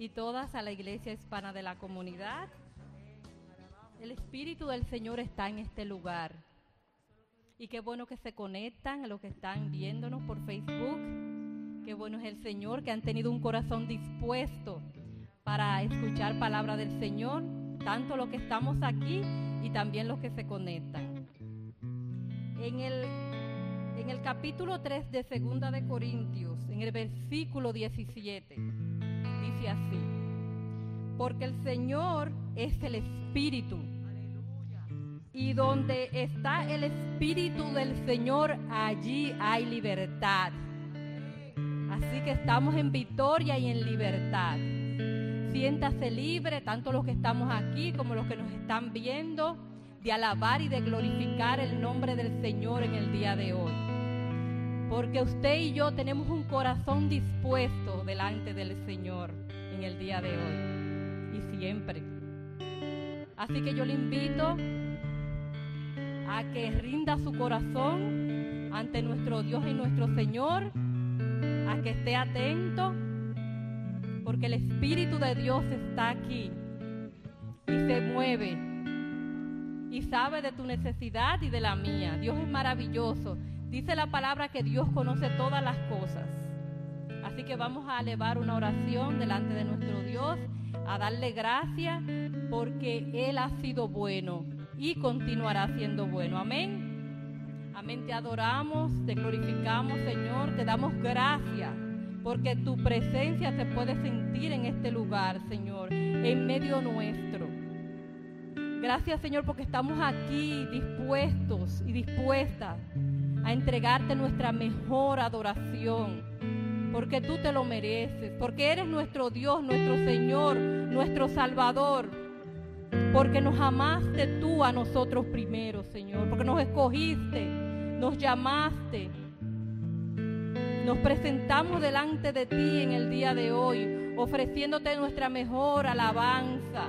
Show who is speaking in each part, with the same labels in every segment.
Speaker 1: y todas a la iglesia hispana de la comunidad. El Espíritu del Señor está en este lugar. Y qué bueno que se conectan a los que están viéndonos por Facebook. Qué bueno es el Señor que han tenido un corazón dispuesto para escuchar palabra del Señor, tanto los que estamos aquí y también los que se conectan. En el, en el capítulo 3 de Segunda de Corintios, en el versículo 17, dice así, porque el Señor es el Espíritu y donde está el Espíritu del Señor, allí hay libertad. Así que estamos en victoria y en libertad. Siéntase libre, tanto los que estamos aquí como los que nos están viendo, de alabar y de glorificar el nombre del Señor en el día de hoy. Porque usted y yo tenemos un corazón dispuesto delante del Señor en el día de hoy y siempre. Así que yo le invito a que rinda su corazón ante nuestro Dios y nuestro Señor, a que esté atento, porque el Espíritu de Dios está aquí y se mueve y sabe de tu necesidad y de la mía. Dios es maravilloso. Dice la palabra que Dios conoce todas las cosas. Así que vamos a elevar una oración delante de nuestro Dios, a darle gracias porque Él ha sido bueno y continuará siendo bueno. Amén. Amén. Te adoramos, te glorificamos, Señor. Te damos gracias porque tu presencia se puede sentir en este lugar, Señor, en medio nuestro. Gracias, Señor, porque estamos aquí dispuestos y dispuestas a entregarte nuestra mejor adoración. Porque tú te lo mereces, porque eres nuestro Dios, nuestro Señor, nuestro Salvador porque nos amaste tú a nosotros primero, Señor, porque nos escogiste, nos llamaste. Nos presentamos delante de ti en el día de hoy, ofreciéndote nuestra mejor alabanza,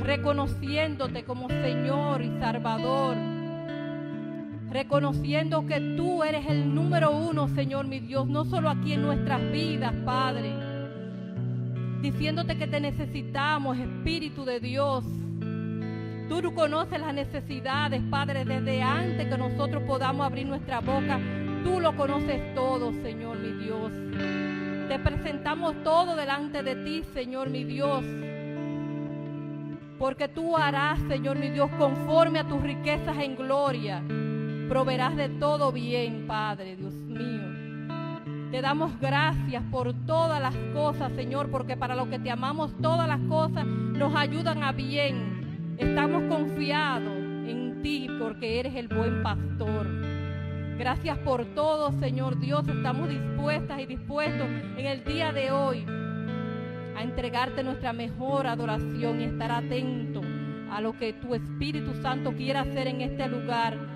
Speaker 1: reconociéndote como Señor y Salvador, reconociendo que tú eres el número uno, Señor mi Dios, no solo aquí en nuestras vidas, Padre diciéndote que te necesitamos, Espíritu de Dios. Tú conoces las necesidades, Padre, desde antes que nosotros podamos abrir nuestra boca. Tú lo conoces todo, Señor mi Dios. Te presentamos todo delante de ti, Señor mi Dios. Porque tú harás, Señor mi Dios, conforme a tus riquezas en gloria. Proverás de todo bien, Padre, Dios mío. Te damos gracias por todas las cosas, Señor, porque para lo que te amamos todas las cosas nos ayudan a bien. Estamos confiados en ti porque eres el buen pastor. Gracias por todo, Señor Dios. Estamos dispuestas y dispuestos en el día de hoy a entregarte nuestra mejor adoración y estar atento a lo que tu Espíritu Santo quiera hacer en este lugar.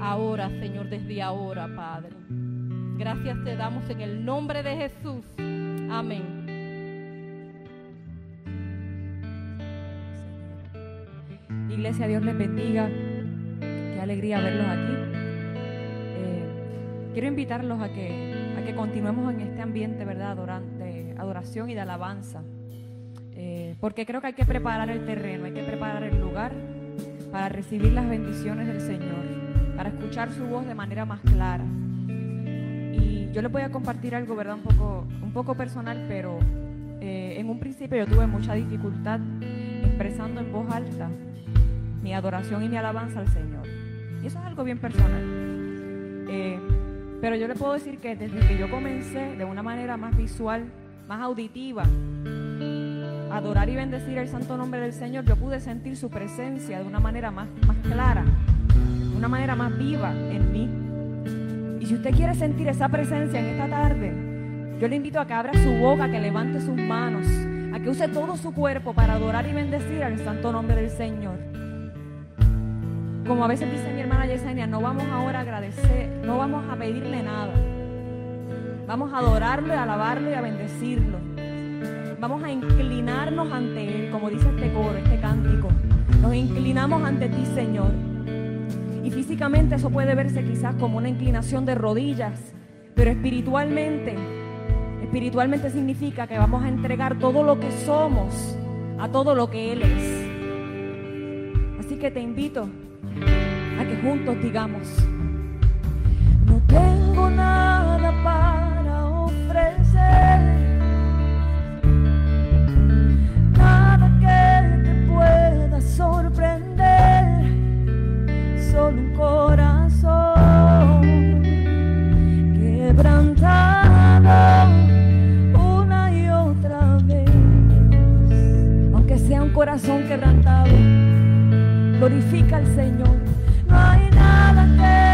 Speaker 1: Ahora, Señor, desde ahora, Padre. Gracias te damos en el nombre de Jesús. Amén.
Speaker 2: Iglesia, Dios les bendiga. Qué alegría verlos aquí. Eh, quiero invitarlos a que, a que continuemos en este ambiente, ¿verdad? de adoración y de alabanza. Eh, porque creo que hay que preparar el terreno, hay que preparar el lugar para recibir las bendiciones del Señor, para escuchar su voz de manera más clara yo les voy a compartir algo, ¿verdad? Un poco, un poco personal, pero eh, en un principio yo tuve mucha dificultad expresando en voz alta mi adoración y mi alabanza al Señor. Y eso es algo bien personal. Eh, pero yo le puedo decir que desde que yo comencé de una manera más visual, más auditiva, adorar y bendecir el santo nombre del Señor, yo pude sentir su presencia de una manera más, más clara, una manera más viva en mí. Y si usted quiere sentir esa presencia en esta tarde, yo le invito a que abra su boca, que levante sus manos, a que use todo su cuerpo para adorar y bendecir al santo nombre del Señor. Como a veces dice mi hermana Yesenia, no vamos ahora a agradecer, no vamos a pedirle nada. Vamos a adorarlo, a alabarlo y a bendecirlo. Vamos a inclinarnos ante Él, como dice este coro, este cántico. Nos inclinamos ante ti, Señor. Físicamente eso puede verse quizás como una inclinación de rodillas, pero espiritualmente, espiritualmente significa que vamos a entregar todo lo que somos a todo lo que Él es. Así que te invito a que juntos digamos, no tengo nada para ofrecer. solo un corazón quebrantado una y otra vez. Aunque sea un corazón quebrantado, glorifica al Señor. No hay nada que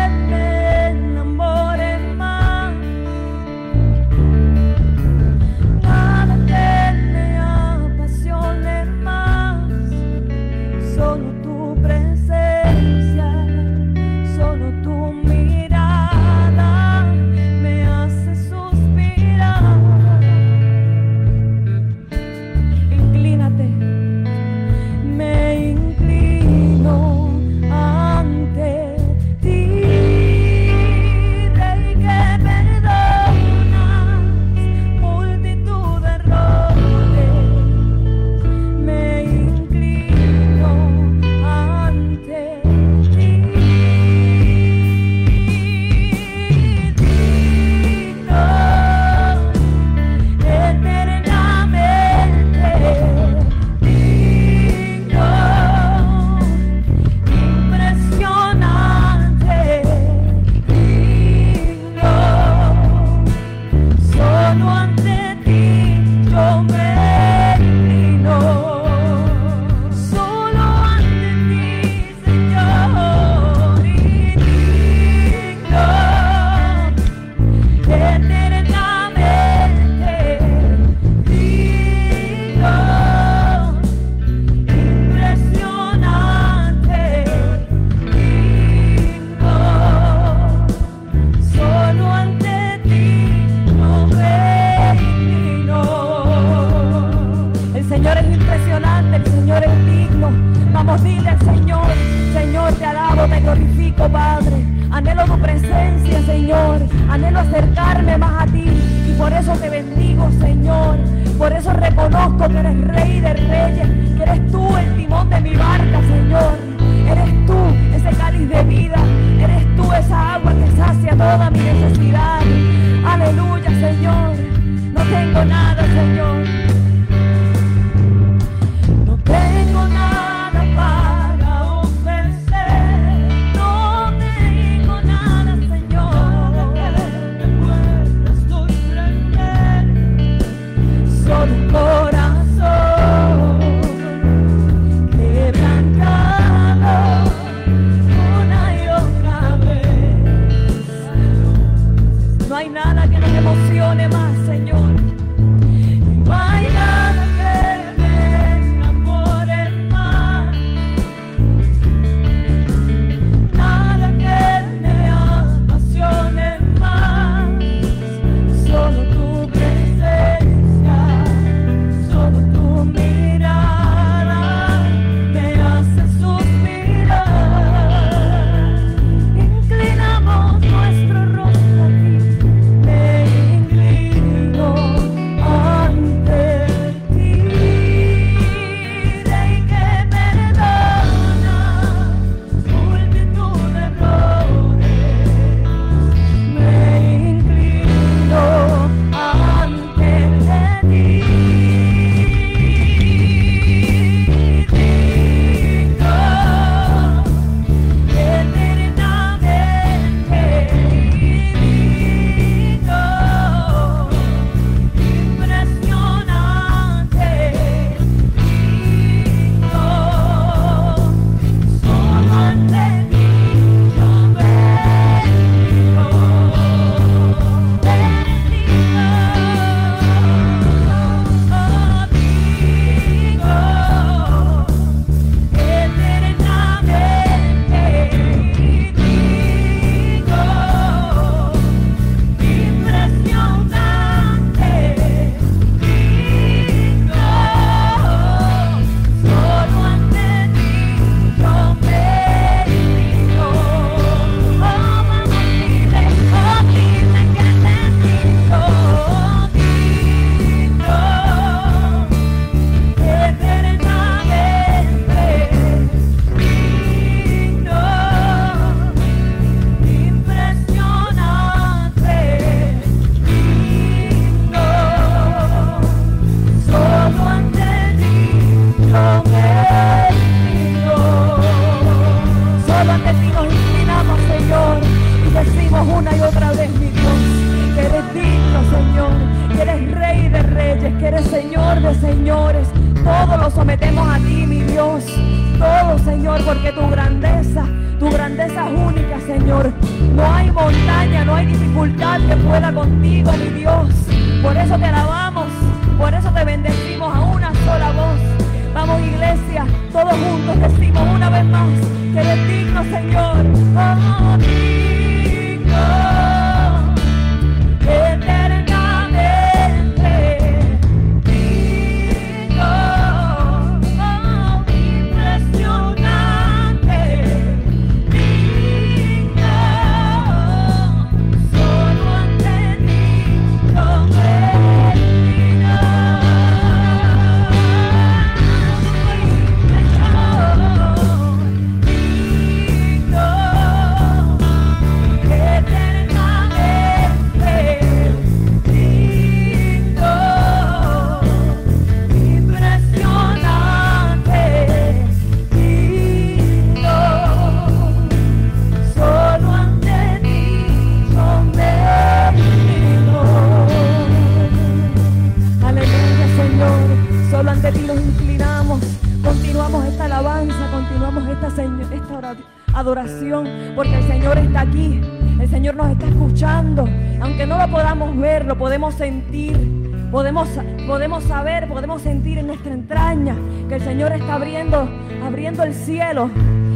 Speaker 2: que el Señor está abriendo, abriendo el cielo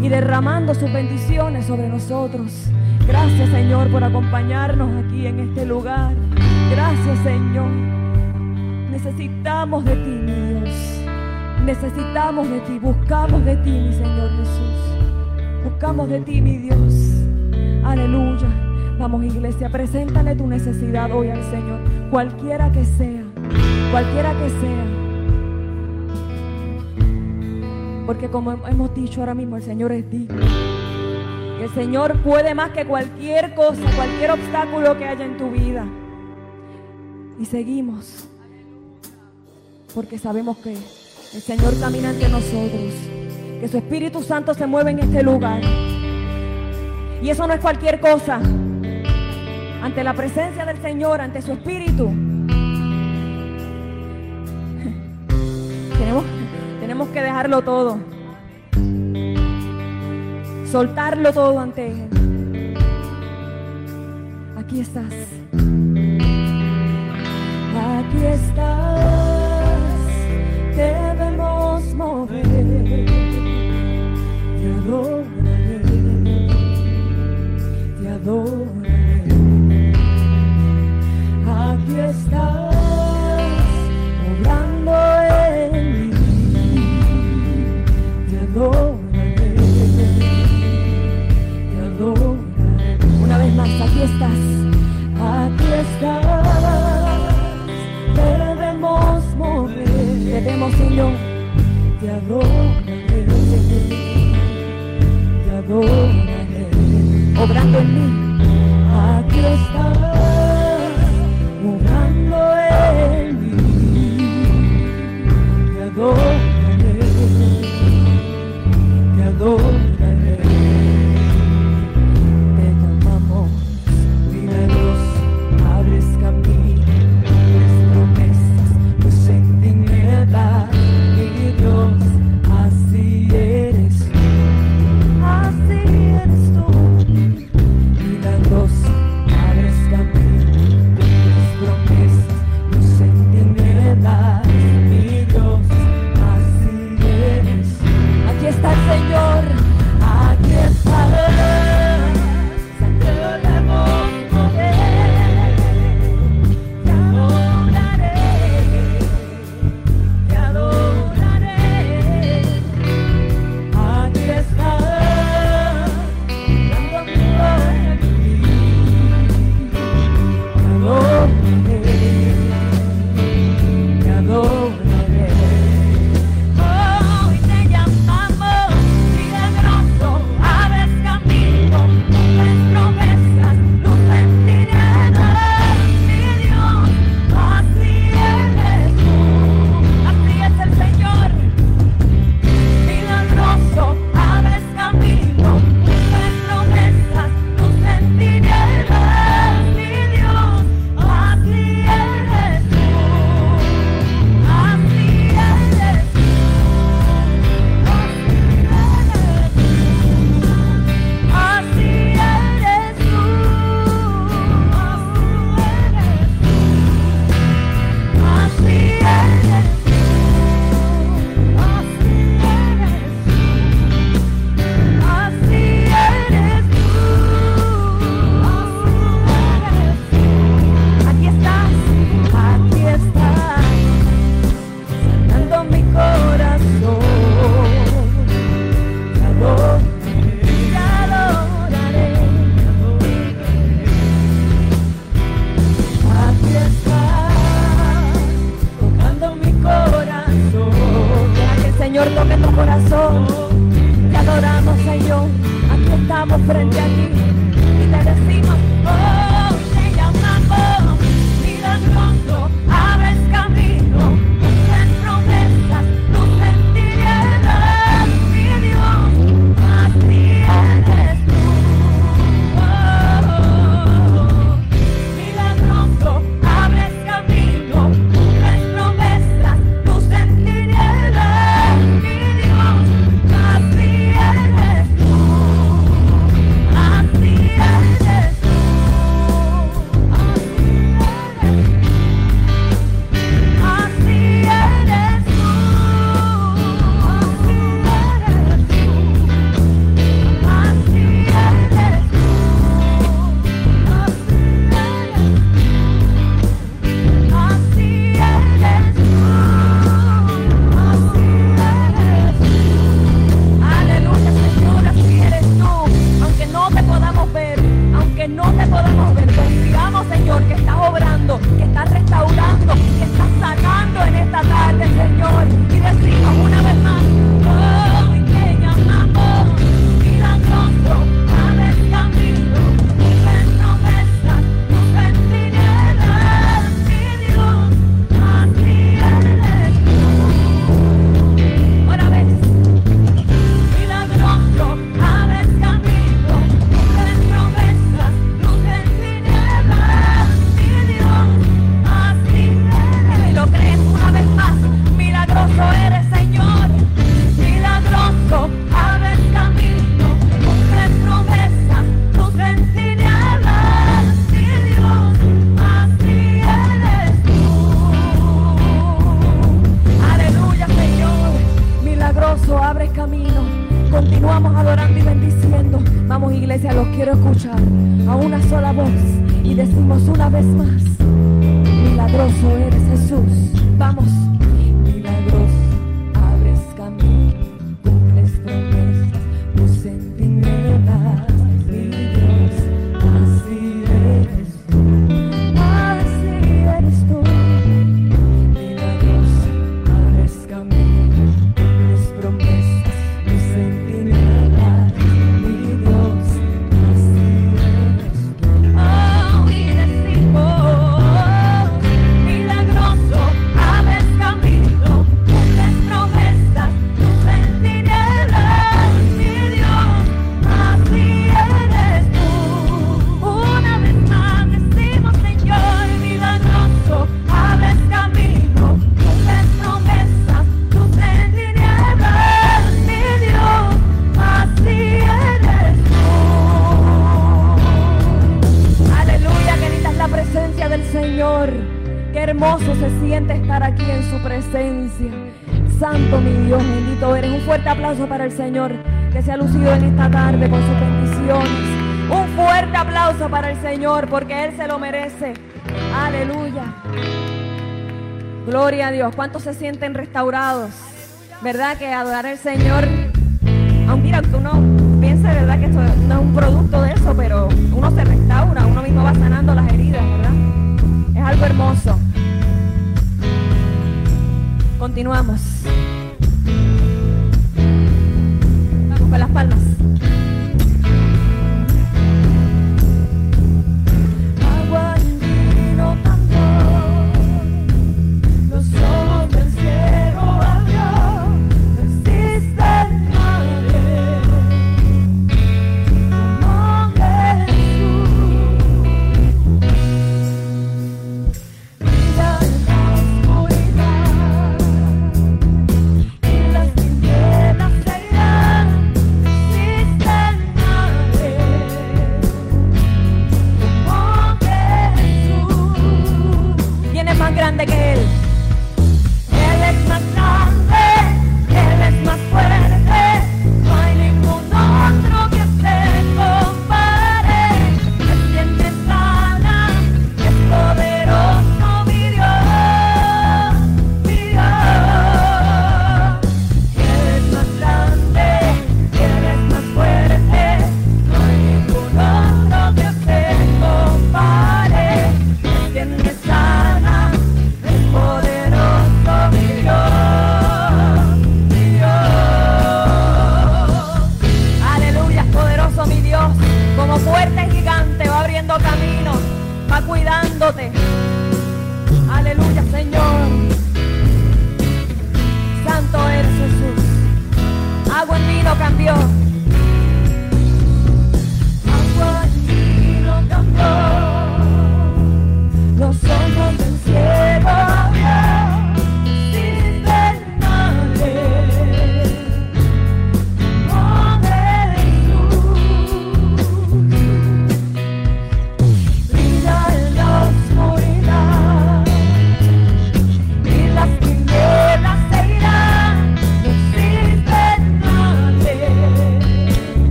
Speaker 2: y derramando sus bendiciones sobre nosotros. Gracias Señor por acompañarnos aquí en este lugar. Gracias Señor. Necesitamos de ti, mi Dios. Necesitamos de ti, buscamos de ti, mi Señor Jesús. Buscamos de ti, mi Dios. Aleluya. Vamos, iglesia, preséntale tu necesidad hoy al Señor. Cualquiera que sea. Cualquiera que sea. Porque como hemos dicho ahora mismo, el Señor es digno. El Señor puede más que cualquier cosa, cualquier obstáculo que haya en tu vida. Y seguimos. Porque sabemos que el Señor camina entre nosotros que su Espíritu Santo se mueve en este lugar. Y eso no es cualquier cosa. Ante la presencia del Señor, ante su Espíritu, tenemos, tenemos que dejarlo todo. Soltarlo todo ante Él. Aquí estás. Aquí estás. Debemos mover adoraré, te adoraré. Aquí estás, adoraré, te adoraré. Una vez más, aquí estás, aquí estás, debemos mover, debemos, Señor, te adoraré obrando en mí. Aquí estás, obrando en mí. Te adoraré, te Señor, que se ha lucido en esta tarde con sus bendiciones. Un fuerte aplauso para el Señor, porque Él se lo merece. Aleluya. Gloria a Dios. ¿Cuántos se sienten restaurados? ¿Verdad que adorar al Señor? Aunque mira, tú no pienses, ¿verdad? Que esto no es un producto de eso, pero uno se restaura, uno mismo va sanando las heridas, ¿verdad? Es algo hermoso. Continuamos.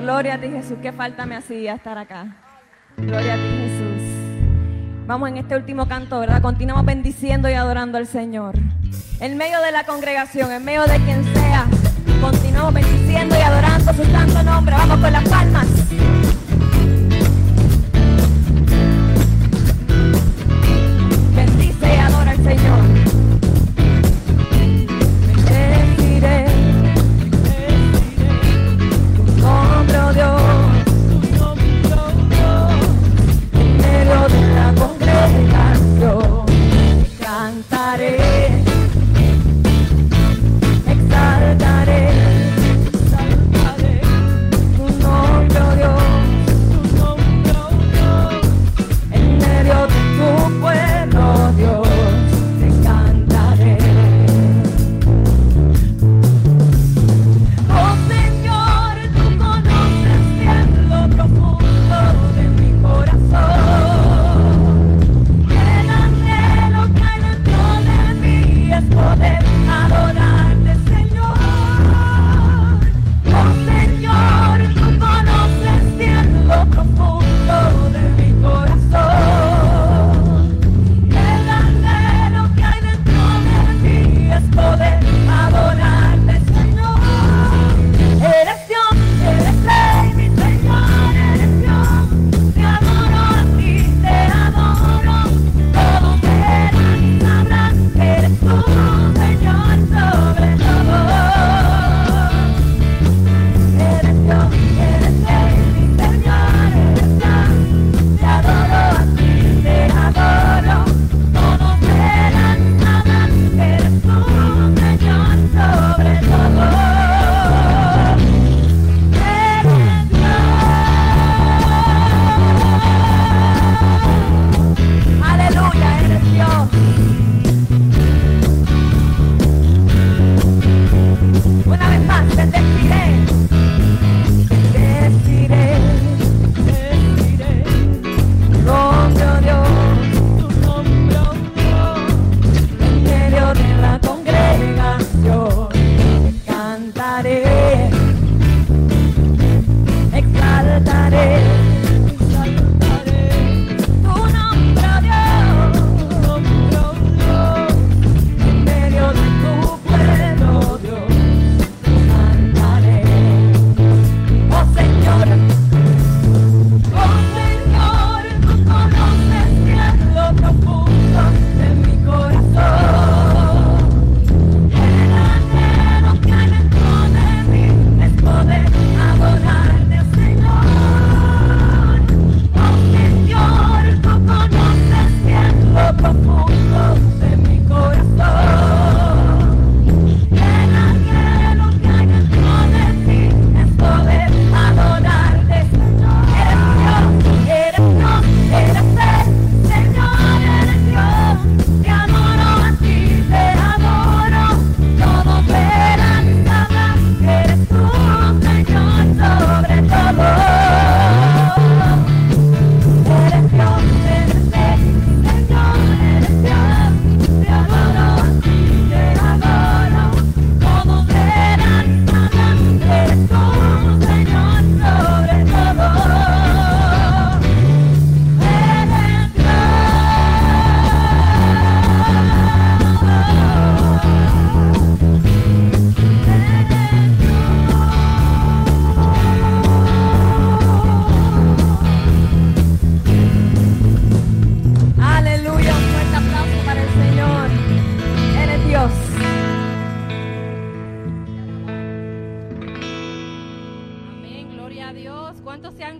Speaker 2: Gloria a ti, Jesús. Qué falta me hacía estar acá. Gloria a ti, Jesús. Vamos en este último canto, ¿verdad? Continuamos bendiciendo y adorando al Señor. En medio de la congregación, en medio de quien sea, continuamos bendiciendo y adorando su santo nombre. Vamos con las palmas.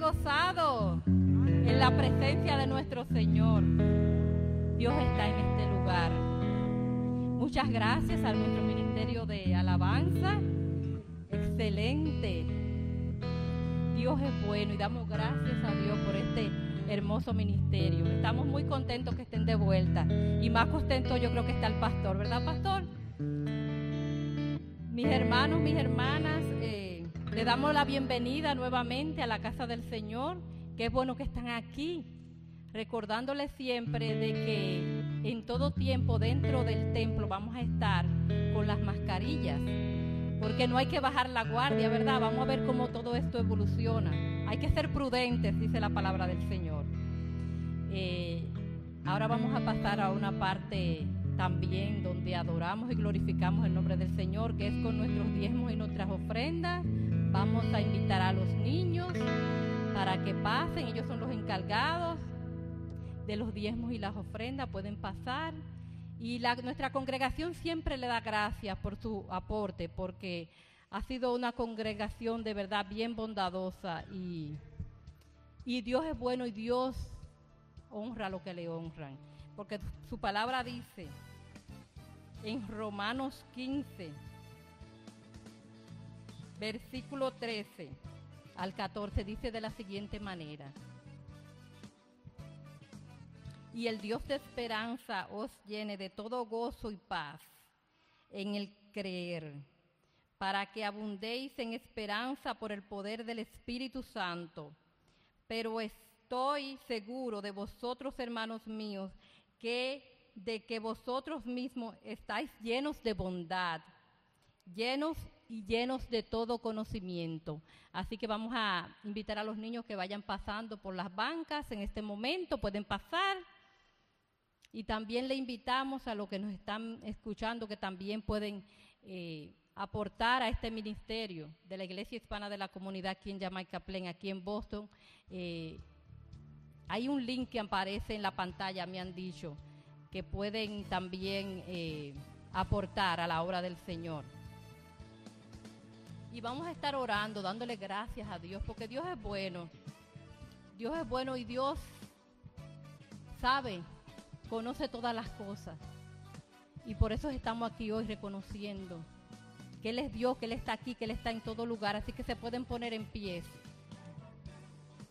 Speaker 1: Gozado en la presencia de nuestro Señor? Dios está en este lugar. Muchas gracias a nuestro Ministerio de Alabanza. Excelente. Dios es bueno y damos gracias a Dios por este hermoso ministerio. Estamos muy contentos que estén de vuelta. Y más contento yo creo que está el pastor, ¿verdad, pastor? Mis hermanos, mis hermanas, eh, le damos la bienvenida nuevamente a la casa del Señor. Qué bueno que están aquí, recordándoles siempre de que en todo tiempo dentro del templo vamos a estar con las mascarillas, porque no hay que bajar la guardia, ¿verdad? Vamos a ver cómo todo esto evoluciona. Hay que ser prudentes, dice la palabra del Señor. Eh, ahora vamos a pasar a una parte también donde adoramos y glorificamos el nombre del Señor, que es con nuestros diezmos y nuestras ofrendas. Vamos a invitar a los niños para que pasen, ellos son los encargados de los diezmos y las ofrendas, pueden pasar. Y nuestra congregación siempre le da gracias por su aporte, porque ha sido una congregación de verdad bien bondadosa y, y Dios es bueno y Dios honra lo que le honran. Porque su palabra dice en Romanos 15, versículo 13 al 14, dice de la siguiente manera. Y el Dios de esperanza os llene de todo gozo y paz en el creer, para que abundéis en esperanza por el poder del Espíritu Santo. Pero estoy seguro de vosotros, hermanos míos, que de que vosotros mismos estáis llenos de bondad, llenos y llenos de todo conocimiento. Así que vamos a invitar a los niños que vayan pasando por las bancas en este momento, pueden pasar. Y también le invitamos a los que nos están escuchando que también pueden eh, aportar a este ministerio de la Iglesia Hispana de la Comunidad aquí en Jamaica Plain, aquí en Boston. Eh, hay un link que aparece en la pantalla, me han dicho, que pueden también eh, aportar a la obra del Señor. Y vamos a estar orando, dándole gracias a Dios, porque Dios es bueno. Dios es bueno y Dios sabe conoce todas las cosas. Y por eso estamos aquí hoy reconociendo que Él es Dios, que Él está aquí, que Él está en todo lugar. Así que se pueden poner en pie.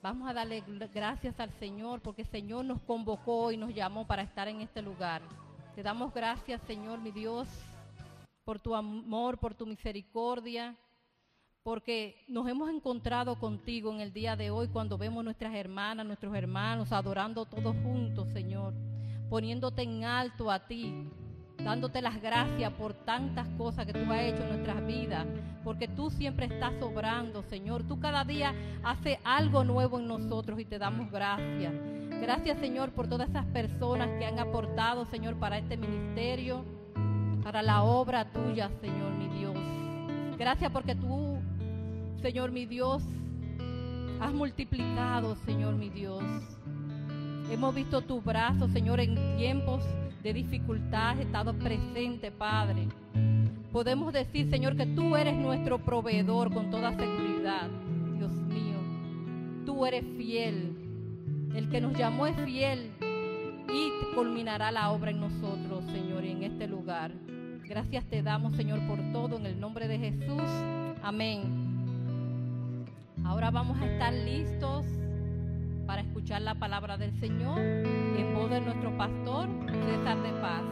Speaker 1: Vamos a darle gracias al Señor porque el Señor nos convocó y nos llamó para estar en este lugar. Te damos gracias, Señor, mi Dios, por tu amor, por tu misericordia, porque nos hemos encontrado contigo en el día de hoy cuando vemos nuestras hermanas, nuestros hermanos adorando todos juntos, Señor poniéndote en alto a ti, dándote las gracias por tantas cosas que tú has hecho en nuestras vidas, porque tú siempre estás sobrando, Señor. Tú cada día haces algo nuevo en nosotros y te damos gracias. Gracias, Señor, por todas esas personas que han aportado, Señor, para este ministerio, para la obra tuya, Señor, mi Dios. Gracias porque tú, Señor, mi Dios, has multiplicado, Señor, mi Dios Hemos visto tu brazo, Señor, en tiempos de dificultad, estado presente, Padre. Podemos decir, Señor, que tú eres nuestro proveedor con toda seguridad. Dios mío, tú eres fiel. El que nos llamó es fiel y culminará la obra en nosotros, Señor, y en este lugar. Gracias te damos, Señor, por todo en el nombre de Jesús. Amén. Ahora vamos a estar listos para escuchar la palabra del Señor en voz de nuestro pastor César de Paz.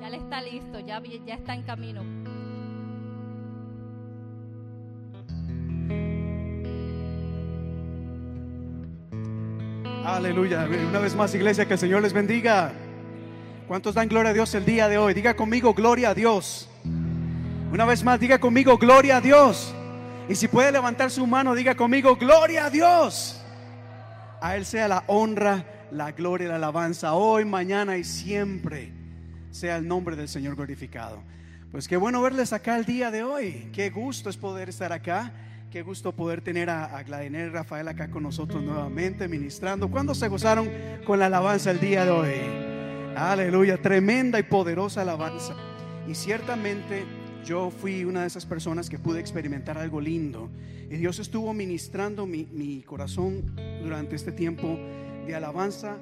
Speaker 1: Ya le está listo, ya, ya está en camino.
Speaker 3: Aleluya. Una vez más, iglesia, que el Señor les bendiga. ¿Cuántos dan gloria a Dios el día de hoy? Diga conmigo, gloria a Dios. Una vez más, diga conmigo, gloria a Dios. Y si puede levantar su mano, diga conmigo, gloria a Dios. A Él sea la honra, la gloria y la alabanza hoy, mañana y siempre. Sea el nombre del Señor glorificado. Pues qué bueno verles acá el día de hoy. Qué gusto es poder estar acá. Qué gusto poder tener a, a y Rafael acá con nosotros nuevamente ministrando. ¿Cuándo se gozaron con la alabanza el día de hoy? Aleluya, tremenda y poderosa alabanza. Y ciertamente yo fui una de esas personas que pude experimentar algo lindo. Y Dios estuvo ministrando mi, mi corazón durante este tiempo de alabanza.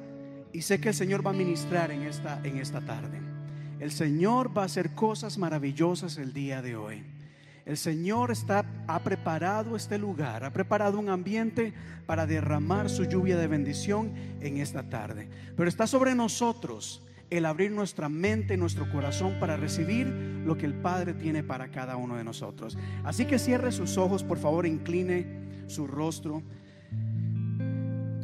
Speaker 3: Y sé que el Señor va a ministrar en esta, en esta tarde. El Señor va a hacer cosas maravillosas el día de hoy. El Señor está, ha preparado este lugar, ha preparado un ambiente para derramar su lluvia de bendición en esta tarde. Pero está sobre nosotros el abrir nuestra mente, nuestro corazón para recibir lo que el Padre tiene para cada uno de nosotros. Así que cierre sus ojos, por favor, incline su rostro.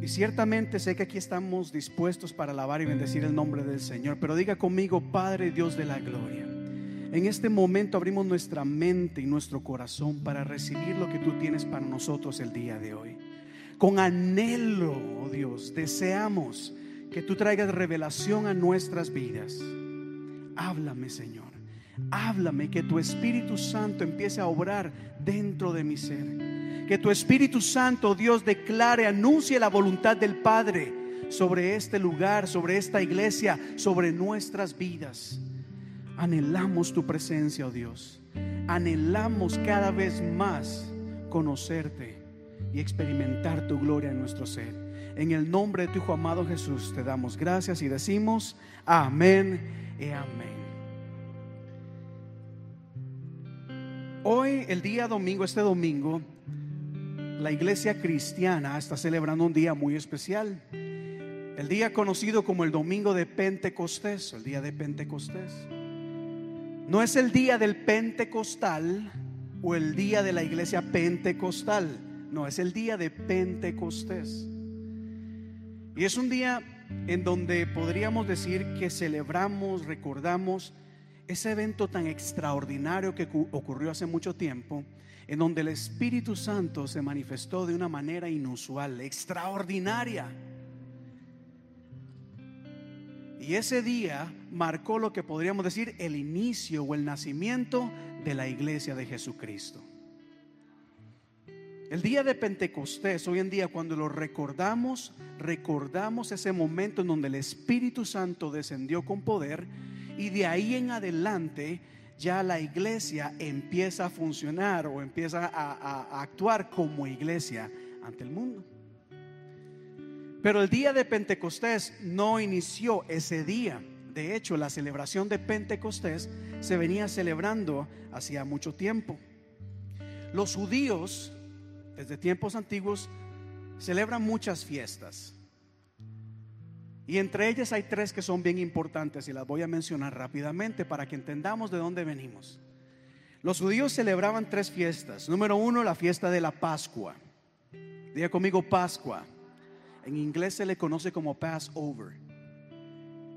Speaker 3: Y ciertamente sé que aquí estamos dispuestos para alabar y bendecir el nombre del Señor, pero diga conmigo, Padre Dios de la gloria. En este momento abrimos nuestra mente y nuestro corazón para recibir lo que tú tienes para nosotros el día de hoy. Con anhelo, oh Dios, deseamos que tú traigas revelación a nuestras vidas. Háblame, Señor. Háblame, que tu Espíritu Santo empiece a obrar dentro de mi ser. Que tu Espíritu Santo, Dios, declare, anuncie la voluntad del Padre sobre este lugar, sobre esta iglesia, sobre nuestras vidas. Anhelamos tu presencia, oh Dios. Anhelamos cada vez más conocerte y experimentar tu gloria en nuestro ser. En el nombre de tu Hijo amado Jesús te damos gracias y decimos amén y amén. Hoy, el día domingo, este domingo, la iglesia cristiana está celebrando un día muy especial. El día conocido como el domingo de Pentecostés, el día de Pentecostés. No es el día del Pentecostal o el día de la iglesia pentecostal. No, es el día de Pentecostés. Y es un día en donde podríamos decir que celebramos, recordamos ese evento tan extraordinario que ocurrió hace mucho tiempo, en donde el Espíritu Santo se manifestó de una manera inusual, extraordinaria. Y ese día marcó lo que podríamos decir el inicio o el nacimiento de la iglesia de Jesucristo. El día de Pentecostés, hoy en día cuando lo recordamos, recordamos ese momento en donde el Espíritu Santo descendió con poder y de ahí en adelante ya la iglesia empieza a funcionar o empieza a, actuar como iglesia ante el mundo. Pero el día de Pentecostés no inició ese día. De hecho, la celebración de Pentecostés se venía celebrando hacía mucho tiempo. Los judíos, desde tiempos antiguos, celebran muchas fiestas. Y entre ellas hay tres que son bien importantes y las voy a mencionar rápidamente para que entendamos de dónde venimos. Los judíos celebraban tres fiestas. Número uno, la fiesta de la Pascua. Diga conmigo Pascua. En inglés se le conoce como Passover.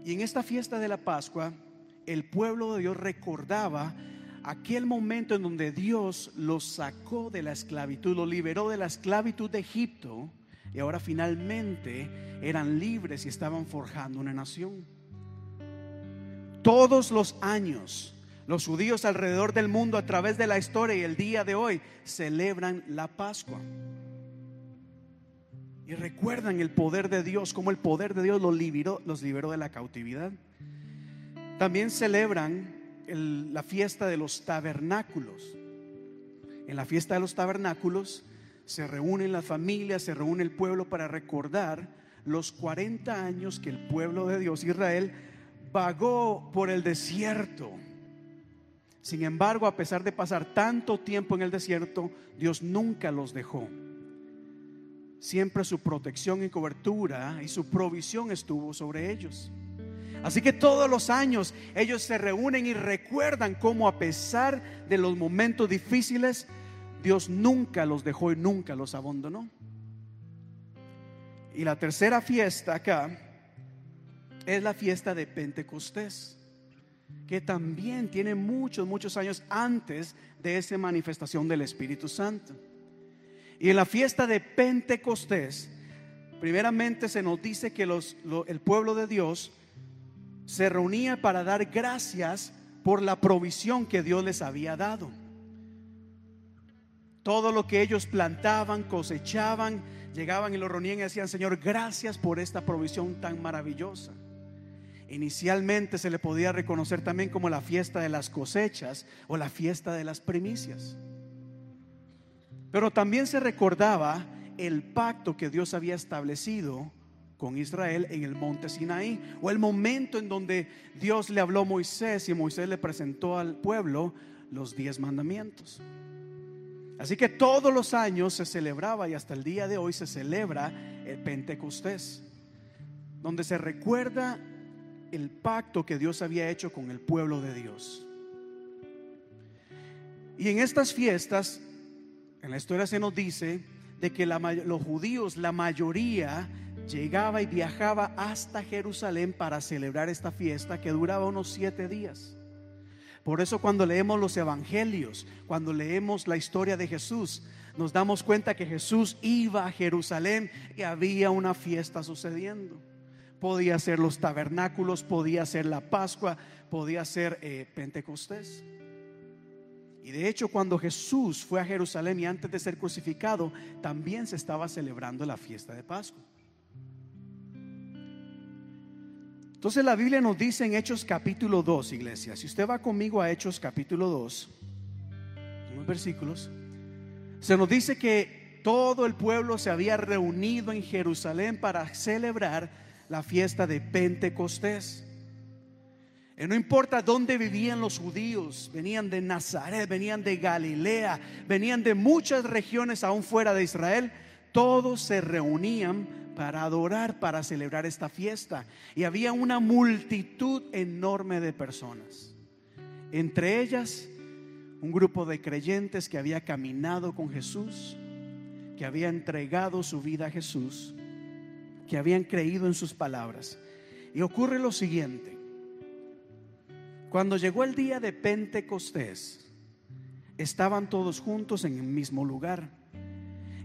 Speaker 3: Y en esta fiesta de la Pascua, el pueblo de Dios recordaba aquel momento en donde Dios los sacó de la esclavitud, los liberó de la esclavitud de Egipto y ahora finalmente eran libres y estaban forjando una nación. Todos los años, los judíos alrededor del mundo a través de la historia y el día de hoy celebran la Pascua. Y recuerdan el poder de Dios, como el poder de Dios los liberó, los liberó de la cautividad. También celebran la fiesta de los tabernáculos. En la fiesta de los tabernáculos se reúnen las familias, se reúne el pueblo para recordar los 40 años que el pueblo de Dios, Israel, vagó por el desierto. Sin embargo, a pesar de pasar tanto tiempo en el desierto, Dios nunca los dejó siempre su protección y cobertura y su provisión estuvo sobre ellos. Así que todos los años ellos se reúnen y recuerdan cómo a pesar de los momentos difíciles, Dios nunca los dejó y nunca los abandonó. Y la tercera fiesta acá es la fiesta de Pentecostés, que también tiene muchos, muchos años antes de esa manifestación del Espíritu Santo. Y en la fiesta de Pentecostés, primeramente se nos dice que los, el pueblo de Dios se reunía para dar gracias por la provisión que Dios les había dado. Todo lo que ellos plantaban, cosechaban, llegaban y lo reunían y decían, Señor, gracias por esta provisión tan maravillosa. Inicialmente se le podía reconocer también como la fiesta de las cosechas o la fiesta de las primicias. Pero también se recordaba el pacto que Dios había establecido con Israel en el monte Sinaí, o el momento en donde Dios le habló a Moisés y Moisés le presentó al pueblo los diez mandamientos. Así que todos los años se celebraba y hasta el día de hoy se celebra el Pentecostés, donde se recuerda el pacto que Dios había hecho con el pueblo de Dios. Y en estas fiestas, en la historia se nos dice de que los judíos, la mayoría, llegaba y viajaba hasta Jerusalén para celebrar esta fiesta que duraba unos siete días. Por eso cuando leemos los evangelios, cuando leemos la historia de Jesús, nos damos cuenta que Jesús iba a Jerusalén y había una fiesta sucediendo. Podía ser los tabernáculos, podía ser la Pascua, podía ser eh, Pentecostés. Y de hecho cuando Jesús fue a Jerusalén y antes de ser crucificado, también se estaba celebrando la fiesta de Pascua. Entonces la Biblia nos dice en Hechos capítulo 2, iglesia, si usted va conmigo a Hechos capítulo 2, unos versículos, se nos dice que todo el pueblo se había reunido en Jerusalén para celebrar la fiesta de Pentecostés. Y no importa dónde vivían los judíos, venían de Nazaret, venían de Galilea, venían de muchas regiones aún fuera de Israel, todos se reunían para adorar, para celebrar esta fiesta. Y había una multitud enorme de personas. Entre ellas, un grupo de creyentes que había caminado con Jesús, que había entregado su vida a Jesús, que habían creído en sus palabras. Y ocurre lo siguiente. Cuando llegó el día de Pentecostés, estaban todos juntos en el mismo lugar.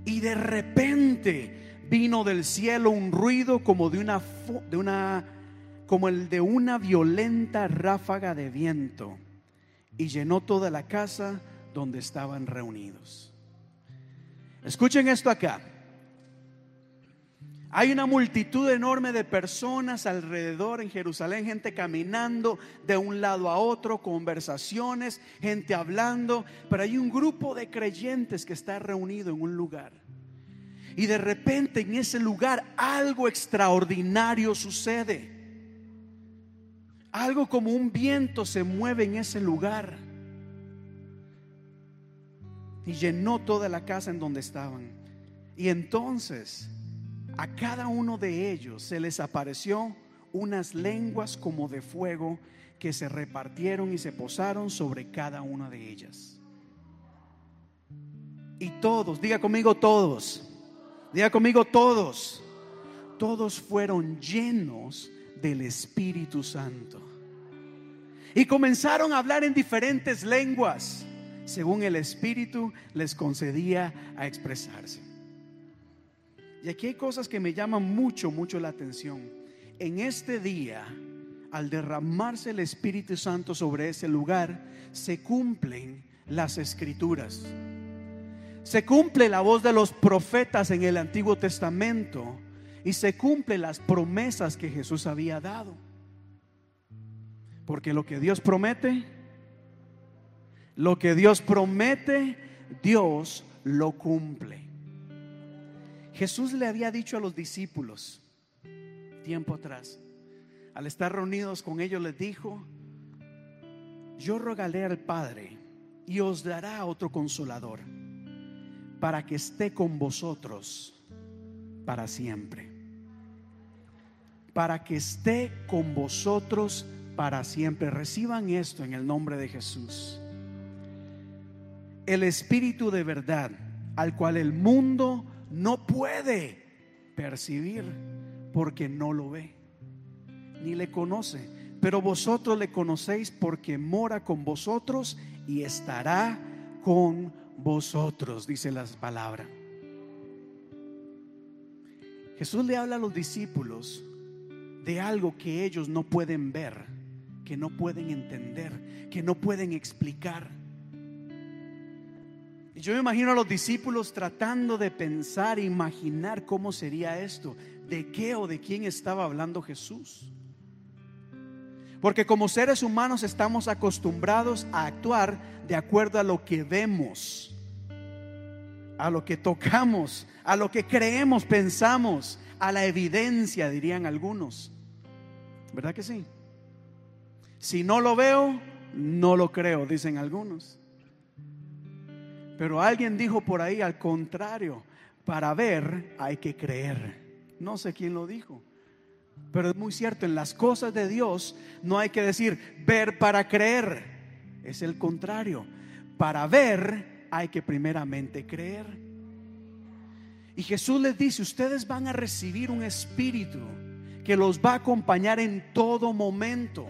Speaker 3: Y de repente vino del cielo un ruido como de una, de una como el de una violenta ráfaga de viento y llenó toda la casa donde estaban reunidos. Escuchen esto acá. Hay una multitud enorme de personas alrededor en Jerusalén, gente caminando de un lado a otro, conversaciones, gente hablando, pero hay un grupo de creyentes que está reunido en un lugar. Y de repente en ese lugar algo extraordinario sucede. Algo como un viento se mueve en ese lugar. Y llenó toda la casa en donde estaban. Y entonces a cada uno de ellos se les apareció unas lenguas como de fuego que se repartieron y se posaron sobre cada una de ellas. Y todos, diga conmigo todos, Diga conmigo todos. Todos fueron llenos del Espíritu Santo. Y comenzaron a hablar en diferentes lenguas, según el Espíritu les concedía a expresarse. Y aquí hay cosas que me llaman mucho, mucho la atención. En este día, al derramarse el Espíritu Santo sobre ese lugar, se cumplen las escrituras. Se cumple la voz de los profetas en el Antiguo Testamento y se cumplen las promesas que Jesús había dado. Porque lo que Dios promete, lo que Dios promete, Dios lo cumple. Jesús le había dicho a los discípulos tiempo atrás, al estar reunidos con ellos, les dijo, yo rogaré al Padre y os dará otro consolador para que esté con vosotros para siempre. Para que esté con vosotros para siempre. Reciban esto en el nombre de Jesús. El Espíritu de verdad, al cual el mundo no puede percibir porque no lo ve, ni le conoce. Pero vosotros le conocéis porque mora con vosotros y estará con vosotros, dice las palabras. Jesús le habla a los discípulos de algo que ellos no pueden ver, que no pueden entender, que no pueden explicar. Yo me imagino a los discípulos tratando de pensar, imaginar cómo sería esto, de qué o de quién estaba hablando Jesús. Porque como seres humanos estamos acostumbrados a actuar de acuerdo a lo que vemos, a lo que tocamos, a lo que creemos, pensamos, a la evidencia, dirían algunos. ¿Verdad que sí? Si no lo veo, no lo creo, dicen algunos. Pero alguien dijo por ahí al contrario, para ver hay que creer. No sé quién lo dijo. Pero es muy cierto, en las cosas de Dios no hay que decir ver para creer. Es el contrario. Para ver hay que primeramente creer. Y Jesús les dice, ustedes van a recibir un espíritu que los va a acompañar en todo momento.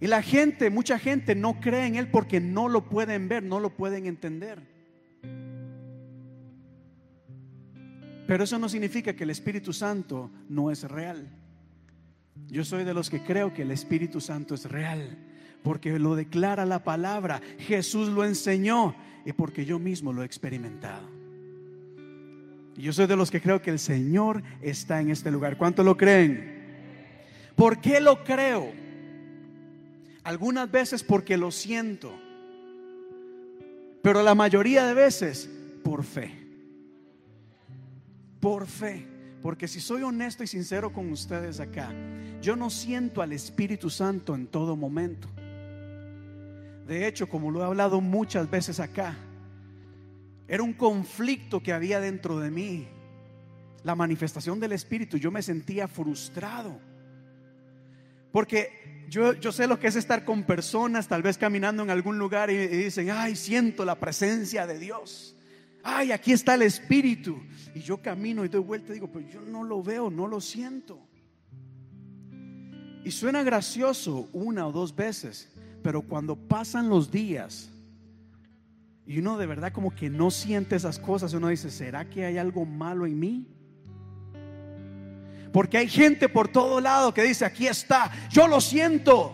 Speaker 3: Y la gente, mucha gente no cree en Él porque no lo pueden ver, no lo pueden entender. Pero eso no significa que el Espíritu Santo no es real. Yo soy de los que creo que el Espíritu Santo es real, porque lo declara la palabra, Jesús lo enseñó y porque yo mismo lo he experimentado. Yo soy de los que creo que el Señor está en este lugar. ¿Cuánto lo creen? ¿Por qué lo creo? Algunas veces porque lo siento, pero la mayoría de veces por fe. Por fe. Porque si soy honesto y sincero con ustedes acá, yo no siento al Espíritu Santo en todo momento. De hecho, como lo he hablado muchas veces acá, era un conflicto que había dentro de mí. La manifestación del Espíritu, yo me sentía frustrado. Porque yo, sé lo que es estar con personas, tal vez caminando en algún lugar y, dicen, ay, siento la presencia de Dios. Ay, aquí está el Espíritu. Y yo camino y doy vuelta y digo, pues yo no lo veo, no lo siento. Y suena gracioso una o dos veces, pero cuando pasan los días y uno de verdad como que no siente esas cosas, uno dice, ¿será que hay algo malo en mí? Porque hay gente por todo lado que dice, aquí está, yo lo siento.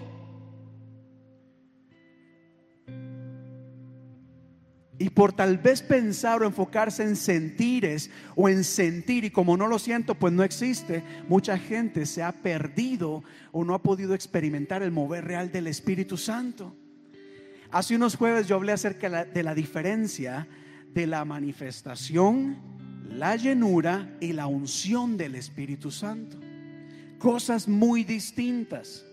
Speaker 3: Y por tal vez pensar o enfocarse en sentires o en sentir y como no lo siento, pues no existe, mucha gente se ha perdido o no ha podido experimentar el mover real del Espíritu Santo. Hace unos jueves yo hablé acerca de la diferencia de la manifestación la llenura y la unción del Espíritu Santo. Cosas muy distintas.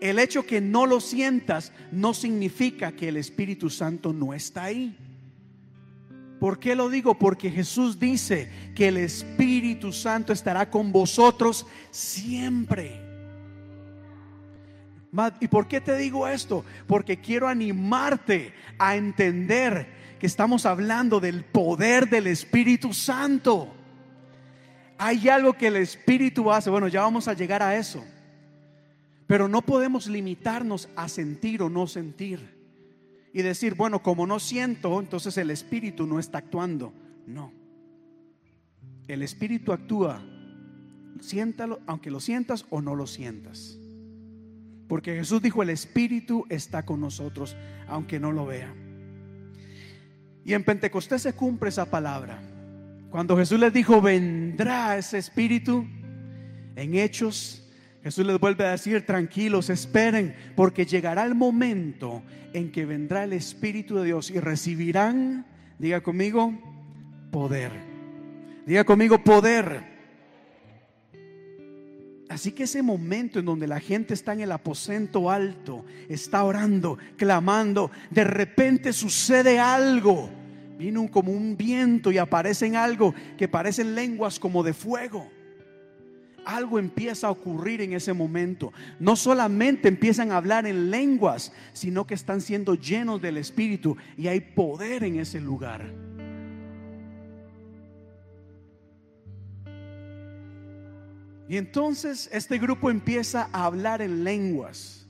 Speaker 3: El hecho que no lo sientas no significa que el Espíritu Santo no está ahí. ¿Por qué lo digo? Porque Jesús dice que el Espíritu Santo estará con vosotros siempre. ¿Y por qué te digo esto? Porque quiero animarte a entender que estamos hablando del poder del Espíritu Santo. Hay algo que el Espíritu hace. Bueno, ya vamos a llegar a eso. Pero no podemos limitarnos a sentir o no sentir. Y decir, bueno, como no siento, entonces el Espíritu no está actuando. No. El Espíritu actúa. Aunque lo sientas o no lo sientas. Porque Jesús dijo, el Espíritu está con nosotros, aunque no lo vean. Y en Pentecostés se cumple esa palabra. Cuando Jesús les dijo, vendrá ese espíritu, en hechos, Jesús les vuelve a decir, tranquilos, esperen, porque llegará el momento en que vendrá el Espíritu de Dios y recibirán, diga conmigo, poder. Diga conmigo, poder. Así que ese momento en donde la gente está en el aposento alto, está orando, clamando, de repente sucede algo. Vino como un viento y aparecen algo que parecen lenguas como de fuego. Algo empieza a ocurrir en ese momento. No solamente empiezan a hablar en lenguas, sino que están siendo llenos del Espíritu y hay poder en ese lugar. Y entonces este grupo empieza a hablar en lenguas,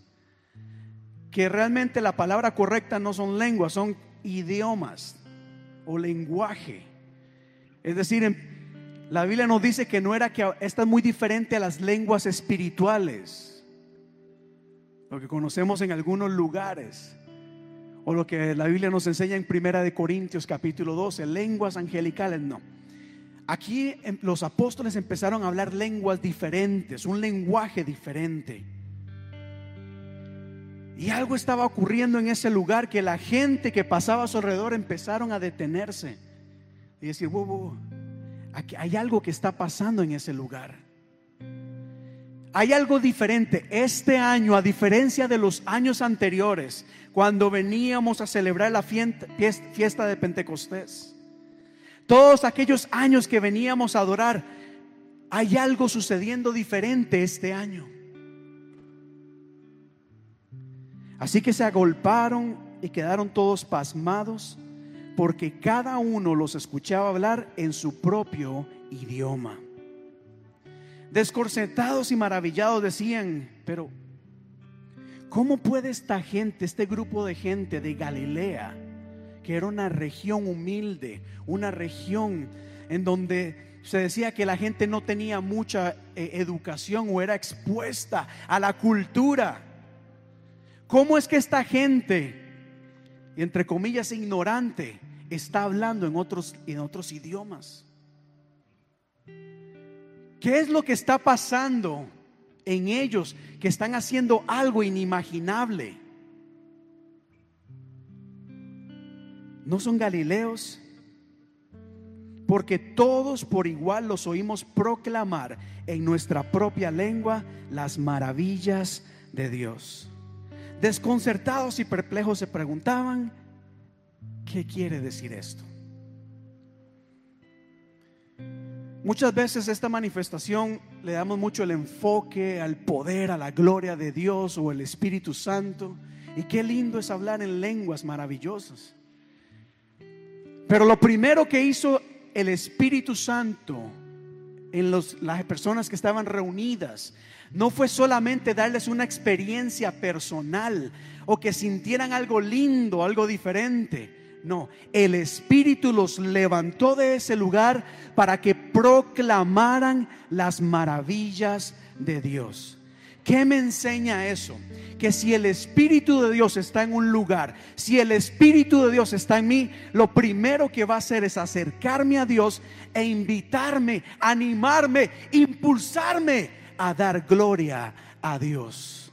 Speaker 3: que realmente la palabra correcta no son lenguas, son idiomas o lenguaje. Es decir, la Biblia nos dice que no era que esta es muy diferente a las lenguas espirituales, lo que conocemos en algunos lugares, o lo que la Biblia nos enseña en Primera de Corintios capítulo 12, lenguas angelicales, no. Aquí em, los apóstoles empezaron a hablar lenguas diferentes, un lenguaje diferente. Y algo estaba ocurriendo en ese lugar que la gente que pasaba a su alrededor empezaron a detenerse y decir, aquí hay algo que está pasando en ese lugar. Hay algo diferente. Este año, a diferencia de los años anteriores, cuando veníamos a celebrar la fiesta de Pentecostés, todos aquellos años que veníamos a adorar, hay algo sucediendo diferente este año. Así que se agolparon y quedaron todos pasmados porque cada uno los escuchaba hablar en su propio idioma. Descorcetados y maravillados decían, pero ¿cómo puede esta gente, este grupo de gente de Galilea, que era una región humilde, una región en donde se decía que la gente no tenía mucha eh, educación o era expuesta a la cultura. ¿Cómo es que esta gente, entre comillas, ignorante, está hablando en otros, en otros idiomas? ¿Qué es lo que está pasando en ellos que están haciendo algo inimaginable? ¿No son galileos? Porque todos por igual los oímos proclamar en nuestra propia lengua las maravillas de Dios. Desconcertados y perplejos se preguntaban, ¿qué quiere decir esto? Muchas veces esta manifestación le damos mucho el enfoque al poder, a la gloria de Dios o el Espíritu Santo. Y qué lindo es hablar en lenguas maravillosas. Pero lo primero que hizo el Espíritu Santo en las personas que estaban reunidas no fue solamente darles una experiencia personal o que sintieran algo lindo, algo diferente. No, el Espíritu los levantó de ese lugar para que proclamaran las maravillas de Dios. ¿Qué me enseña eso? Que si el Espíritu de Dios está en un lugar, si el Espíritu de Dios está en mí, lo primero que va a hacer es acercarme a Dios e invitarme, animarme, impulsarme a dar gloria a Dios.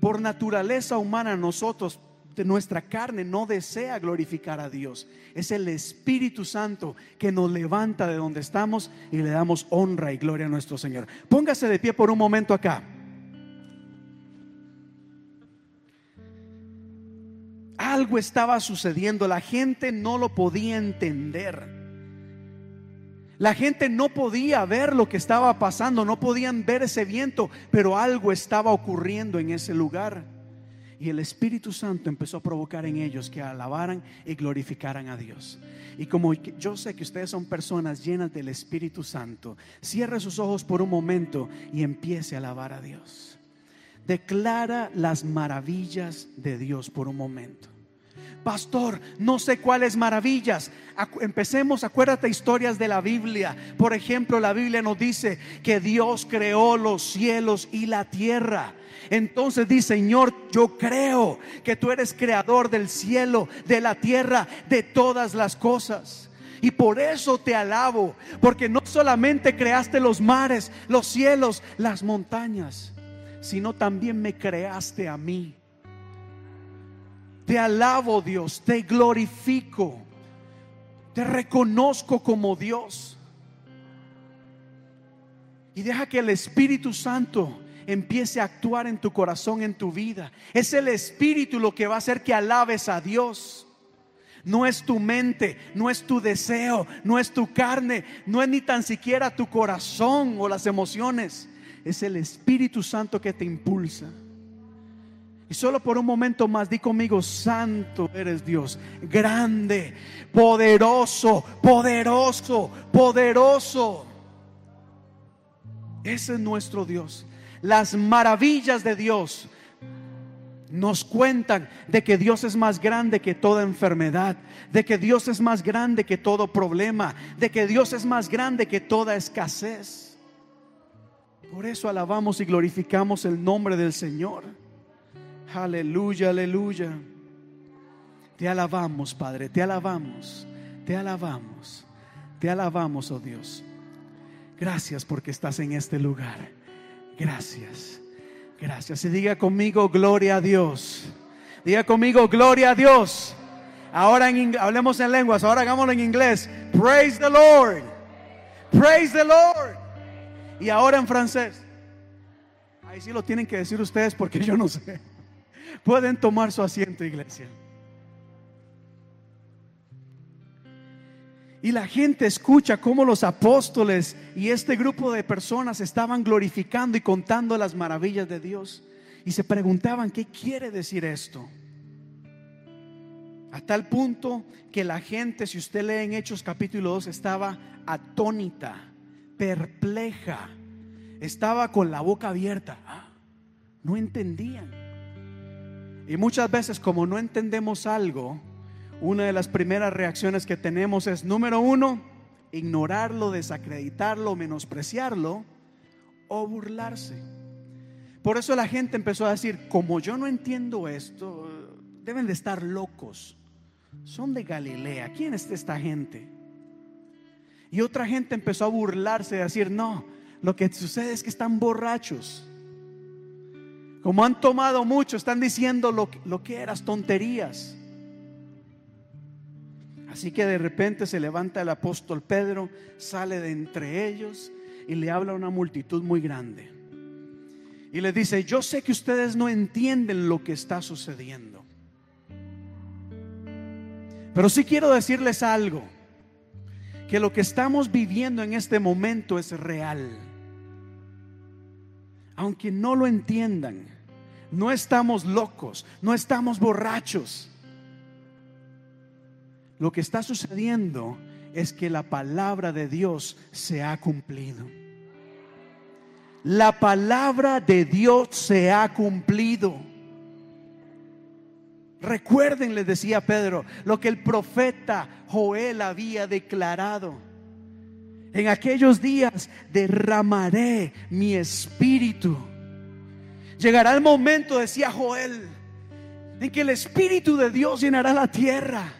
Speaker 3: Por naturaleza humana nosotros nuestra carne no desea glorificar a Dios. Es el Espíritu Santo que nos levanta de donde estamos y le damos honra y gloria a nuestro Señor. Póngase de pie por un momento acá. Algo estaba sucediendo, la gente no lo podía entender. La gente no podía ver lo que estaba pasando, no podían ver ese viento, pero algo estaba ocurriendo en ese lugar. Y el Espíritu Santo empezó a provocar en ellos que alabaran y glorificaran a Dios. Y como yo sé que ustedes son personas llenas del Espíritu Santo, cierre sus ojos por un momento y empiece a alabar a Dios. Declara las maravillas de Dios por un momento. Pastor, no sé cuáles maravillas. Empecemos, acuérdate historias de la Biblia. Por ejemplo, la Biblia nos dice que Dios creó los cielos y la tierra. Entonces dice, Señor, yo creo que tú eres creador del cielo, de la tierra, de todas las cosas. Y por eso te alabo, porque no solamente creaste los mares, los cielos, las montañas, sino también me creaste a mí. Te alabo Dios, te glorifico, te reconozco como Dios. Y deja que el Espíritu Santo empiece a actuar en tu corazón, en tu vida. Es el Espíritu lo que va a hacer que alabes a Dios. No es tu mente, no es tu deseo, no es tu carne, no es ni tan siquiera tu corazón o las emociones. Es el Espíritu Santo que te impulsa. Y solo por un momento más di conmigo, santo eres Dios, grande, poderoso, poderoso, poderoso. Ese es nuestro Dios. Las maravillas de Dios nos cuentan de que Dios es más grande que toda enfermedad, de que Dios es más grande que todo problema, de que Dios es más grande que toda escasez. Por eso alabamos y glorificamos el nombre del Señor. Aleluya, aleluya. Te alabamos, Padre, te alabamos. te alabamos, te alabamos, oh Dios. Gracias porque estás en este lugar. Gracias, gracias. Y diga conmigo, gloria a Dios. Diga conmigo, gloria a Dios. Ahora hablemos en lenguas, ahora hagámoslo en inglés. Praise the Lord. Praise the Lord. Y ahora en francés. Ahí sí lo tienen que decir ustedes porque yo no sé. Pueden tomar su asiento, iglesia. Y la gente escucha cómo los apóstoles y este grupo de personas estaban glorificando y contando las maravillas de Dios. Y se preguntaban, ¿qué quiere decir esto? A tal punto que la gente, si usted lee en Hechos capítulo 2, estaba atónita, perpleja, estaba con la boca abierta. Ah, no entendían. Y muchas veces como no entendemos algo, una de las primeras reacciones que tenemos es, número uno, ignorarlo, desacreditarlo, menospreciarlo o burlarse. Por eso la gente empezó a decir, como yo no entiendo esto, deben de estar locos. Son de Galilea. ¿Quién es esta gente? Y otra gente empezó a burlarse, a decir, no, lo que sucede es que están borrachos. Como han tomado mucho, están diciendo lo, lo que eras tonterías. Así que de repente se levanta el apóstol Pedro, sale de entre ellos y le habla a una multitud muy grande. Y le dice, yo sé que ustedes no entienden lo que está sucediendo. Pero sí quiero decirles algo, que lo que estamos viviendo en este momento es real. Aunque no lo entiendan, no estamos locos, no estamos borrachos. Lo que está sucediendo es que la palabra de Dios se ha cumplido. La palabra de Dios se ha cumplido. Recuerden, les decía Pedro, lo que el profeta Joel había declarado. En aquellos días derramaré mi espíritu. Llegará el momento, decía Joel, en que el espíritu de Dios llenará la tierra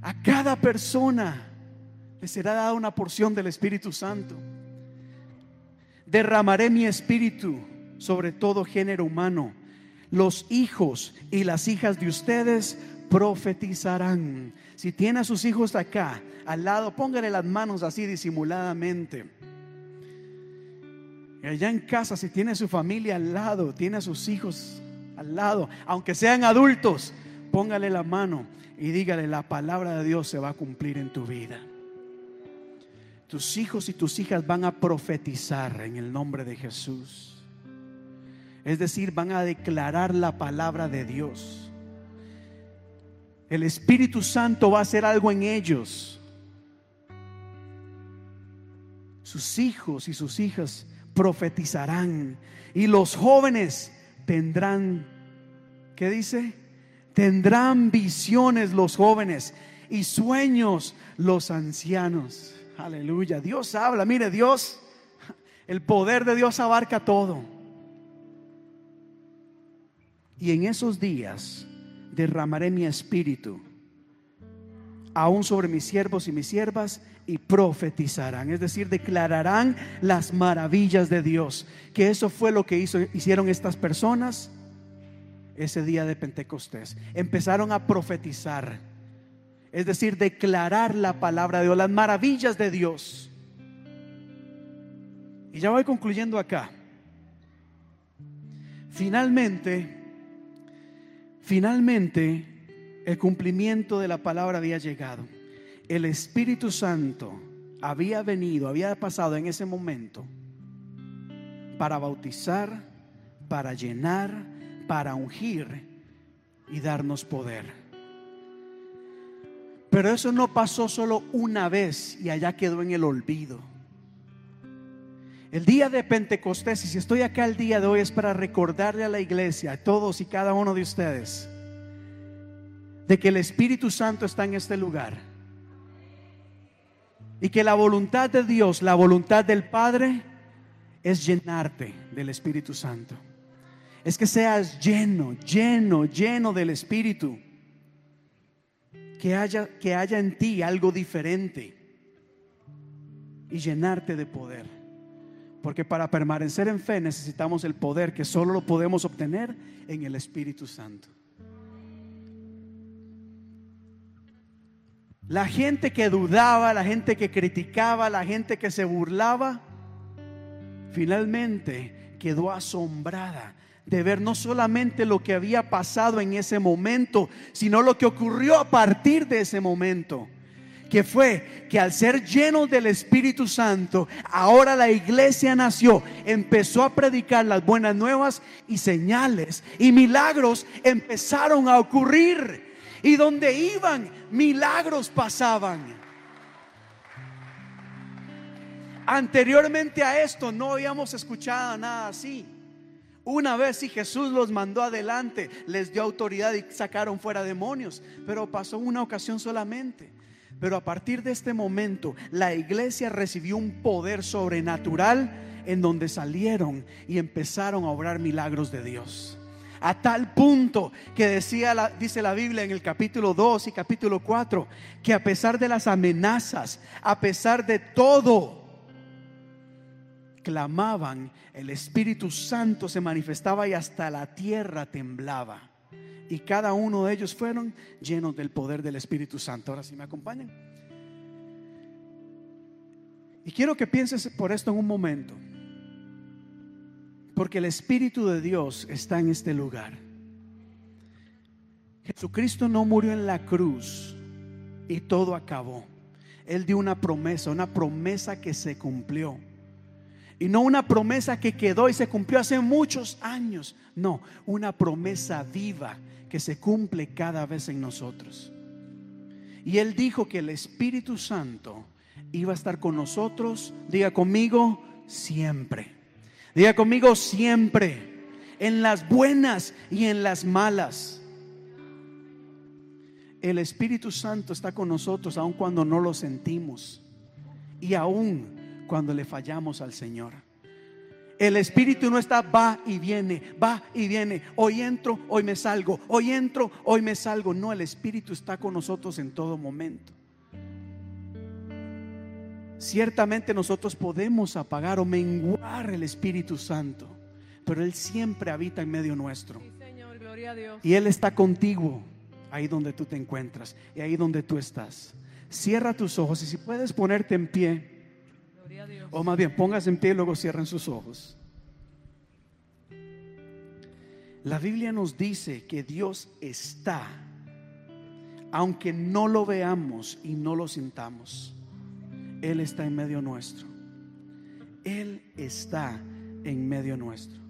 Speaker 3: a cada persona le será dada una porción del Espíritu Santo. Derramaré mi espíritu sobre todo género humano. Los hijos y las hijas de ustedes profetizarán. Si tiene a sus hijos acá, al lado, póngale las manos así disimuladamente. Y allá en casa, si tiene su familia al lado, tiene a sus hijos al lado, aunque sean adultos, póngale la mano y dígale, la palabra de Dios se va a cumplir en tu vida. Tus hijos y tus hijas van a profetizar en el nombre de Jesús. Es decir, van a declarar la palabra de Dios. El Espíritu Santo va a hacer algo en ellos. Sus hijos y sus hijas profetizarán. Y los jóvenes tendrán, ¿qué dice? Tendrán visiones los jóvenes y sueños los ancianos. Aleluya. Dios habla. Mire, Dios, el poder de Dios abarca todo. Y en esos días derramaré mi espíritu aún sobre mis siervos y mis siervas y profetizarán, es decir, declararán las maravillas de Dios. Que eso fue lo que hizo, hicieron estas personas ese día de Pentecostés. Empezaron a profetizar, es decir, declarar la palabra de Dios, las maravillas de Dios. Y ya voy concluyendo acá. Finalmente, finalmente, el cumplimiento de la palabra había llegado. El Espíritu Santo había venido, había pasado en ese momento para bautizar, para llenar, para ungir y darnos poder. Pero eso no pasó solo una vez y allá quedó en el olvido. El día de Pentecostés, y si estoy acá el día de hoy, es para recordarle a la iglesia, a todos y cada uno de ustedes, de que el Espíritu Santo está en este lugar. Y que la voluntad de Dios, la voluntad del Padre, es llenarte del Espíritu Santo es que seas lleno, lleno, lleno del Espíritu. que haya, que haya en ti algo diferente y llenarte de poder. Porque para permanecer en fe necesitamos el poder que solo lo podemos obtener en el Espíritu Santo. La gente que dudaba, la gente que criticaba, la gente que se burlaba, finalmente quedó asombrada de ver no solamente lo que había pasado en ese momento, sino lo que ocurrió a partir de ese momento que fue que al ser lleno del Espíritu Santo, ahora la iglesia nació, empezó a predicar las buenas nuevas y señales y milagros empezaron a ocurrir. Y donde iban, milagros pasaban. Anteriormente a esto no habíamos escuchado nada así. Una vez si Jesús los mandó adelante, les dio autoridad y sacaron fuera demonios, pero pasó una ocasión solamente. Pero a partir de este momento, la iglesia recibió un poder sobrenatural en donde salieron y empezaron a obrar milagros de Dios. A tal punto que decía la, dice la Biblia en el capítulo 2 y capítulo 4 que a pesar de las amenazas, a pesar de todo, clamaban, el Espíritu Santo se manifestaba y hasta la tierra temblaba y cada uno de ellos fueron llenos del poder del Espíritu Santo. Ahora sí me acompañan. Y quiero que pienses por esto en un momento. Porque el Espíritu de Dios está en este lugar. Jesucristo no murió en la cruz y todo acabó. Él dio una promesa, una promesa que se cumplió. Y no una promesa que quedó y se cumplió hace muchos años. No, una promesa viva que se cumple cada vez en nosotros. Y Él dijo que el Espíritu Santo iba a estar con nosotros, diga conmigo, siempre. Diga conmigo, siempre. En las buenas y en las malas. El Espíritu Santo está con nosotros aun cuando no lo sentimos. Y aun cuando le fallamos al Señor. El espíritu no está, va y viene, va y viene. Hoy entro, hoy me salgo. Hoy entro, hoy me salgo. No, el espíritu está con nosotros en todo momento. Ciertamente nosotros podemos apagar o menguar el Espíritu Santo, pero Él siempre habita en medio nuestro. Y Él está contigo ahí donde tú te encuentras y ahí donde tú estás. Cierra tus ojos y si puedes ponerte en pie. O más bien, póngase en pie y luego cierren sus ojos. La Biblia nos dice que Dios está, aunque no lo veamos y no lo sintamos. Él está en medio nuestro. Él está en medio nuestro.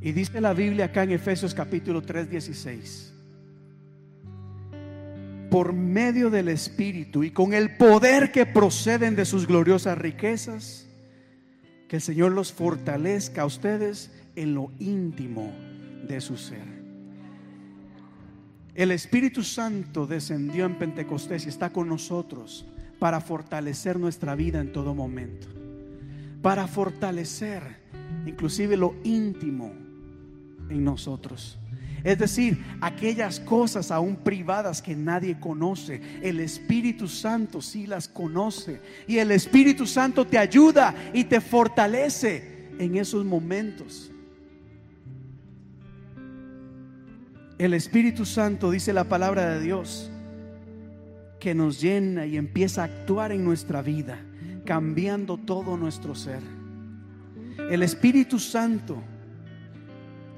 Speaker 3: Y dice la Biblia acá en Efesios capítulo 3, 16 por medio del Espíritu y con el poder que proceden de sus gloriosas riquezas, que el Señor los fortalezca a ustedes en lo íntimo de su ser. El Espíritu Santo descendió en Pentecostés y está con nosotros para fortalecer nuestra vida en todo momento, para fortalecer inclusive lo íntimo en nosotros. Es decir, aquellas cosas aún privadas que nadie conoce, el Espíritu Santo sí las conoce. Y el Espíritu Santo te ayuda y te fortalece en esos momentos. El Espíritu Santo, dice la palabra de Dios, que nos llena y empieza a actuar en nuestra vida, cambiando todo nuestro ser. El Espíritu Santo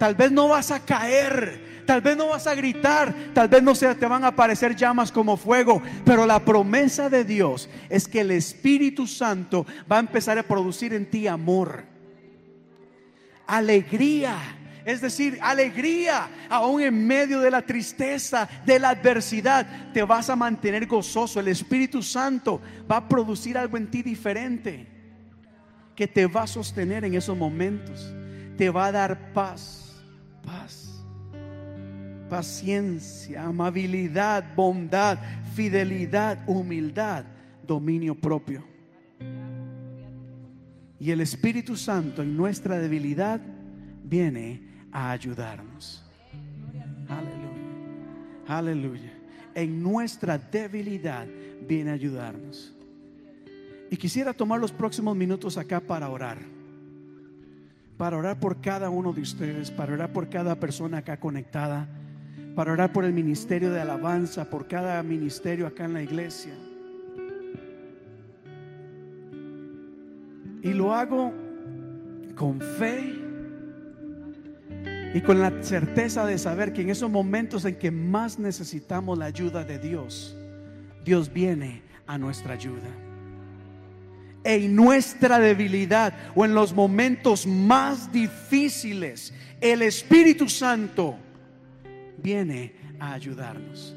Speaker 3: Tal vez no vas a caer, tal vez no vas a gritar, tal vez no se te van a aparecer llamas como fuego, pero la promesa de Dios es que el Espíritu Santo va a empezar a producir en ti amor, alegría, es decir, alegría, aún en medio de la tristeza, de la adversidad, te vas a mantener gozoso. El Espíritu Santo va a producir algo en ti diferente que te va a sostener en esos momentos, te va a dar paz paz, paciencia, amabilidad, bondad, fidelidad, humildad, dominio propio. Y el Espíritu Santo en nuestra debilidad viene a ayudarnos. Aleluya. Aleluya. en nuestra debilidad viene a ayudarnos. Y quisiera tomar los próximos minutos acá para orar. Para orar por cada uno de ustedes, para orar por cada persona acá conectada, para orar por el ministerio de alabanza, por cada ministerio acá en la iglesia. Y lo hago con fe y con la certeza de saber que en esos momentos en que más necesitamos la ayuda de Dios, Dios viene a nuestra ayuda. En nuestra debilidad o en los momentos más difíciles, el Espíritu Santo viene a ayudarnos.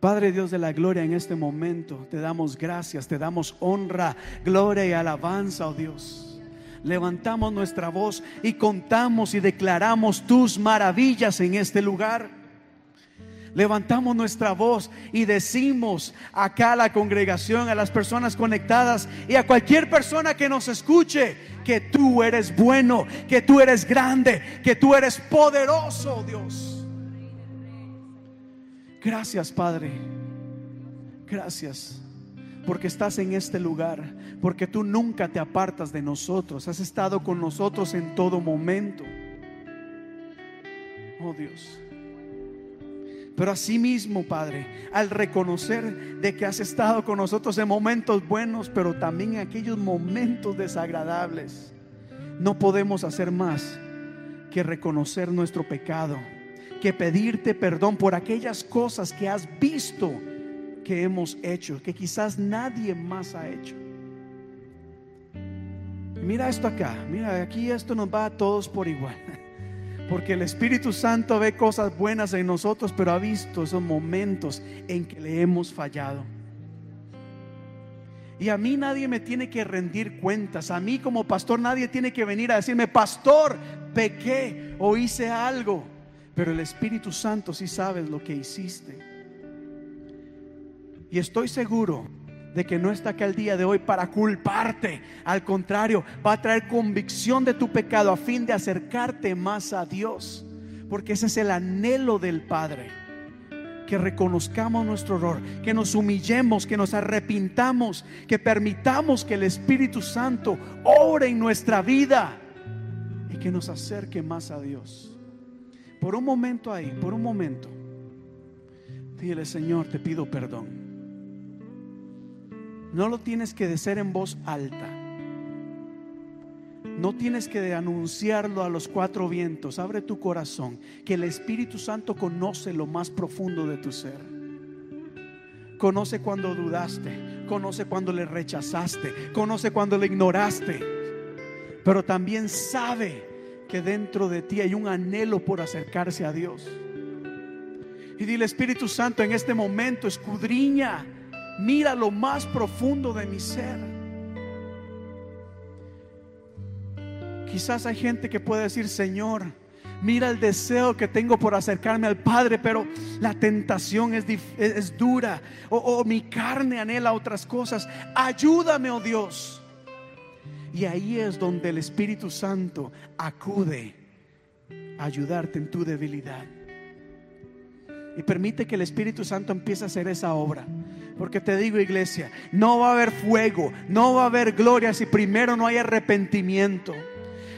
Speaker 3: Padre Dios de la gloria, en este momento te damos gracias, te damos honra, gloria y alabanza, oh Dios. Levantamos nuestra voz y contamos y declaramos tus maravillas en este lugar. Levantamos nuestra voz y decimos acá a la congregación, a las personas conectadas y a cualquier persona que nos escuche que tú eres bueno, que tú eres grande, que tú eres poderoso, Dios. Gracias, Padre. Gracias. Porque estás en este lugar, porque tú nunca te apartas de nosotros, has estado con nosotros en todo momento. Oh Dios. Pero asimismo, Padre, al reconocer de que has estado con nosotros en momentos buenos, pero también en aquellos momentos desagradables, no podemos hacer más que reconocer nuestro pecado que pedirte perdón por aquellas cosas que has visto que hemos hecho, que quizás nadie más ha hecho. Mira esto acá, mira, aquí esto nos va a todos por igual. Porque el Espíritu Santo ve cosas buenas en nosotros, pero ha visto esos momentos en que le hemos fallado. Y a mí nadie me tiene que rendir cuentas. A mí como pastor nadie tiene que venir a decirme, pastor, pequé o hice algo. Pero el Espíritu Santo sí sabe lo que hiciste. Y estoy seguro de que no está acá el día de hoy para culparte. Al contrario, va a traer convicción de tu pecado a fin de acercarte más a Dios. Porque ese es el anhelo del Padre. Que reconozcamos nuestro error, que nos humillemos, que nos arrepintamos, que permitamos que el Espíritu Santo ore en nuestra vida y que nos acerque más a Dios por un momento ahí, por un momento, dile, Señor, te pido perdón. No lo tienes que decir en voz alta. No tienes que anunciarlo a los cuatro vientos. Abre tu corazón, que el Espíritu Santo conoce lo más profundo de tu ser. Conoce cuando dudaste, conoce cuando le rechazaste, conoce cuando le ignoraste, pero también sabe que dentro de ti hay un anhelo por acercarse a Dios. Y dile, Espíritu Santo, en este momento escudriña, mira lo más profundo de mi ser. Quizás hay gente que puede decir, Señor, mira el deseo que tengo por acercarme al Padre, pero la tentación es, es dura, o, o mi carne anhela otras cosas. Ayúdame, oh Dios. Y ahí es donde el Espíritu Santo acude a ayudarte en tu debilidad. Y permite que el Espíritu Santo empiece a hacer esa obra. Porque te digo, iglesia, no va a haber fuego, no va a haber gloria si primero no hay arrepentimiento.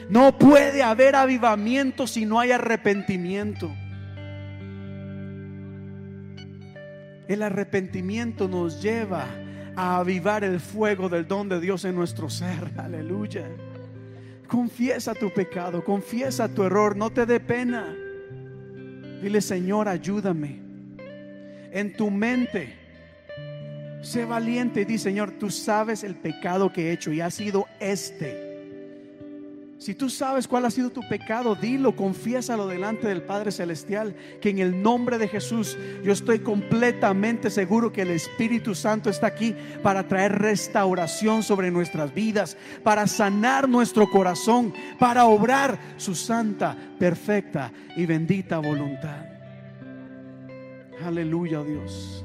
Speaker 3: No puede haber avivamiento si no hay arrepentimiento. El arrepentimiento nos lleva a avivar el fuego del don de Dios en nuestro ser. Aleluya. Confiesa tu pecado, confiesa tu error, no te dé pena. Dile, Señor, ayúdame. En tu mente, sé valiente y di, Señor, tú sabes el pecado que he hecho y ha sido este si tú sabes cuál ha sido tu pecado, dilo, confiésalo delante del Padre Celestial, que en el nombre de Jesús yo estoy completamente seguro que el Espíritu Santo está aquí para traer restauración sobre nuestras vidas, para sanar nuestro corazón, para obrar su santa, perfecta y bendita voluntad. Aleluya, oh Dios.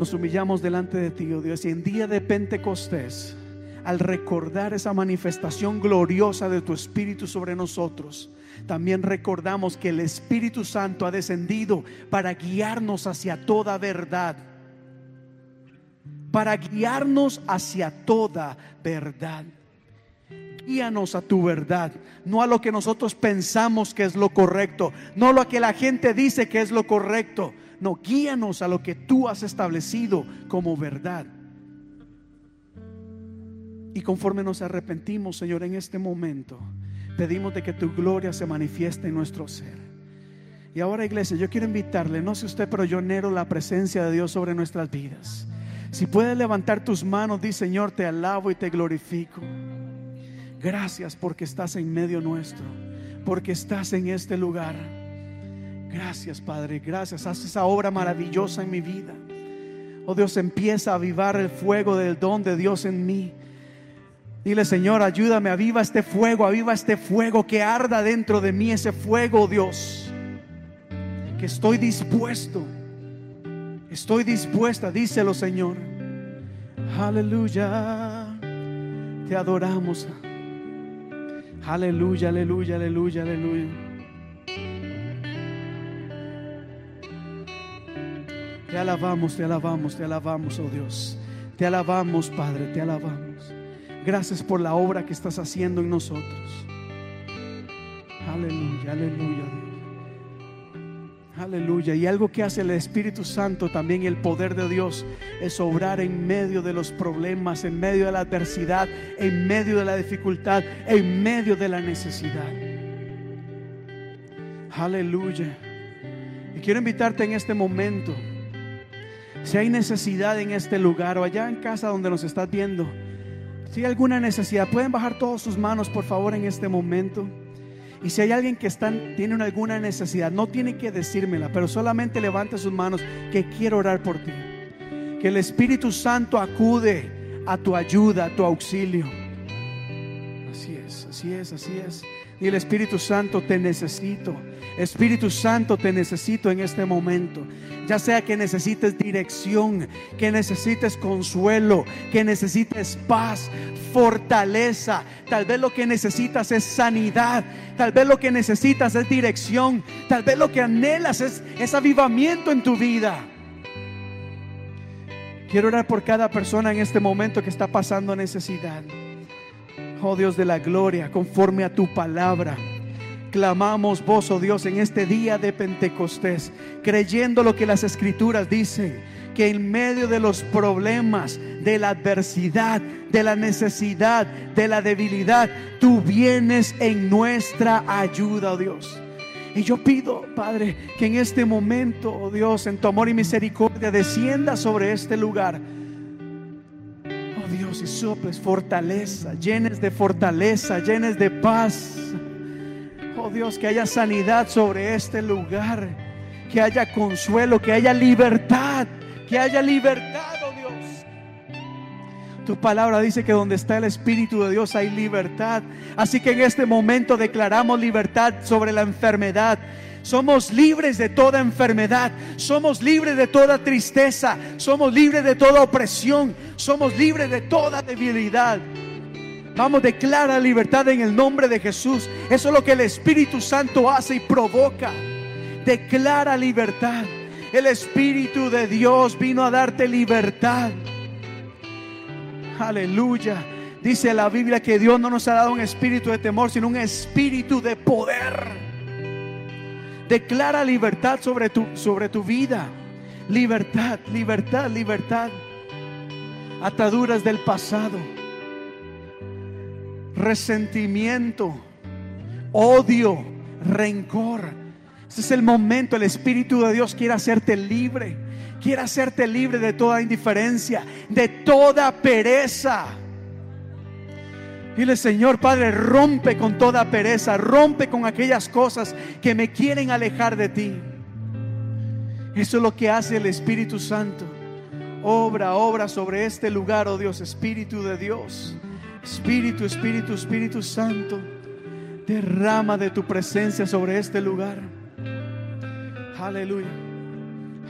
Speaker 3: Nos humillamos delante de ti, oh Dios, y en día de Pentecostés al recordar esa manifestación gloriosa de tu Espíritu sobre nosotros, también recordamos que el Espíritu Santo ha descendido para guiarnos hacia toda verdad. Para guiarnos hacia toda verdad. Guíanos a tu verdad, no a lo que nosotros pensamos que es lo correcto, no a lo que la gente dice que es lo correcto. No, guíanos a lo que tú has establecido como verdad. Y conforme nos arrepentimos, Señor, en este momento, pedimos de que tu gloria se manifieste en nuestro ser. Y ahora, iglesia, yo quiero invitarle, no sé usted, pero yo anhelo la presencia de Dios sobre nuestras vidas. Si puedes levantar tus manos, di Señor, te alabo y te glorifico. Gracias porque estás en medio nuestro, porque estás en este lugar. Gracias, Padre, gracias. Haz esa obra maravillosa en mi vida. Oh Dios, empieza a avivar el fuego del don de Dios en mí. Dile, Señor, ayúdame, aviva este fuego, aviva este fuego que arda dentro de mí, ese fuego, Dios. Que estoy dispuesto, estoy dispuesta, díselo, Señor. Aleluya, te adoramos. Aleluya, aleluya, aleluya, aleluya. Te alabamos, te alabamos, te alabamos, oh Dios. Te alabamos, Padre, te alabamos. Gracias por la obra que estás haciendo en nosotros. Aleluya, aleluya. Aleluya. Y algo que hace el Espíritu Santo también, el poder de Dios, es obrar en medio de los problemas, en medio de la adversidad, en medio de la dificultad, en medio de la necesidad. Aleluya. Y quiero invitarte en este momento, si hay necesidad en este lugar o allá en casa donde nos estás viendo, si hay alguna necesidad, pueden bajar todas sus manos, por favor, en este momento. Y si hay alguien que están, tiene alguna necesidad, no tiene que decírmela, pero solamente levante sus manos que quiero orar por ti. Que el Espíritu Santo acude a tu ayuda, a tu auxilio. Así es, así es, así es. El Espíritu Santo te necesito. Espíritu Santo te necesito en este momento. Ya sea que necesites dirección, que necesites consuelo, que necesites paz, fortaleza. Tal vez lo que necesitas es sanidad. Tal vez lo que necesitas es dirección. Tal vez lo que anhelas es, es avivamiento en tu vida. Quiero orar por cada persona en este momento que está pasando necesidad. Oh Dios de la gloria, conforme a tu palabra. Clamamos vos, oh Dios, en este día de Pentecostés, creyendo lo que las escrituras dicen, que en medio de los problemas, de la adversidad, de la necesidad, de la debilidad, tú vienes en nuestra ayuda, oh Dios. Y yo pido, Padre, que en este momento, oh Dios, en tu amor y misericordia, descienda sobre este lugar y soples fortaleza, llenes de fortaleza, llenes de paz. Oh Dios, que haya sanidad sobre este lugar, que haya consuelo, que haya libertad, que haya libertad, oh Dios. Tu palabra dice que donde está el Espíritu de Dios hay libertad. Así que en este momento declaramos libertad sobre la enfermedad somos libres de toda enfermedad. Somos libres de toda tristeza. Somos libres de toda opresión. Somos libres de toda debilidad. Vamos, declara libertad en el nombre de Jesús. Eso es lo que el Espíritu Santo hace y provoca. Declara libertad. El Espíritu de Dios vino a darte libertad. Aleluya. Dice la Biblia que Dios no nos ha dado un espíritu de temor, sino un espíritu de poder Declara libertad sobre tu, sobre tu vida. Libertad, libertad, libertad. Ataduras del pasado. Resentimiento. Odio. Rencor. Ese es el momento. El Espíritu de Dios quiere hacerte libre. Quiere hacerte libre de toda indiferencia. De toda pereza Dile, Señor Padre, rompe con toda pereza, rompe con aquellas cosas que me quieren alejar de ti. Eso es lo que hace el Espíritu Santo. Obra, obra sobre este lugar, oh Dios, Espíritu de Dios. Espíritu, Espíritu, Espíritu Santo. Derrama de tu presencia sobre este lugar. Aleluya.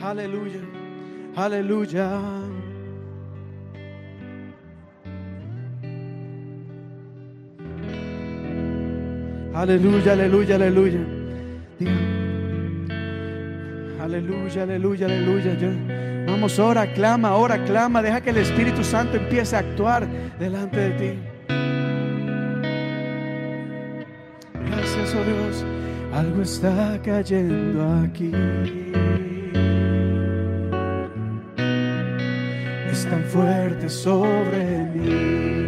Speaker 3: Aleluya. Aleluya. Aleluya, aleluya, aleluya. Aleluya, aleluya, aleluya. Vamos, ora, clama, ora, clama. Deja que el Espíritu Santo empiece a actuar delante de ti. Gracias, oh Dios. Algo está cayendo aquí. Es tan fuerte sobre mí.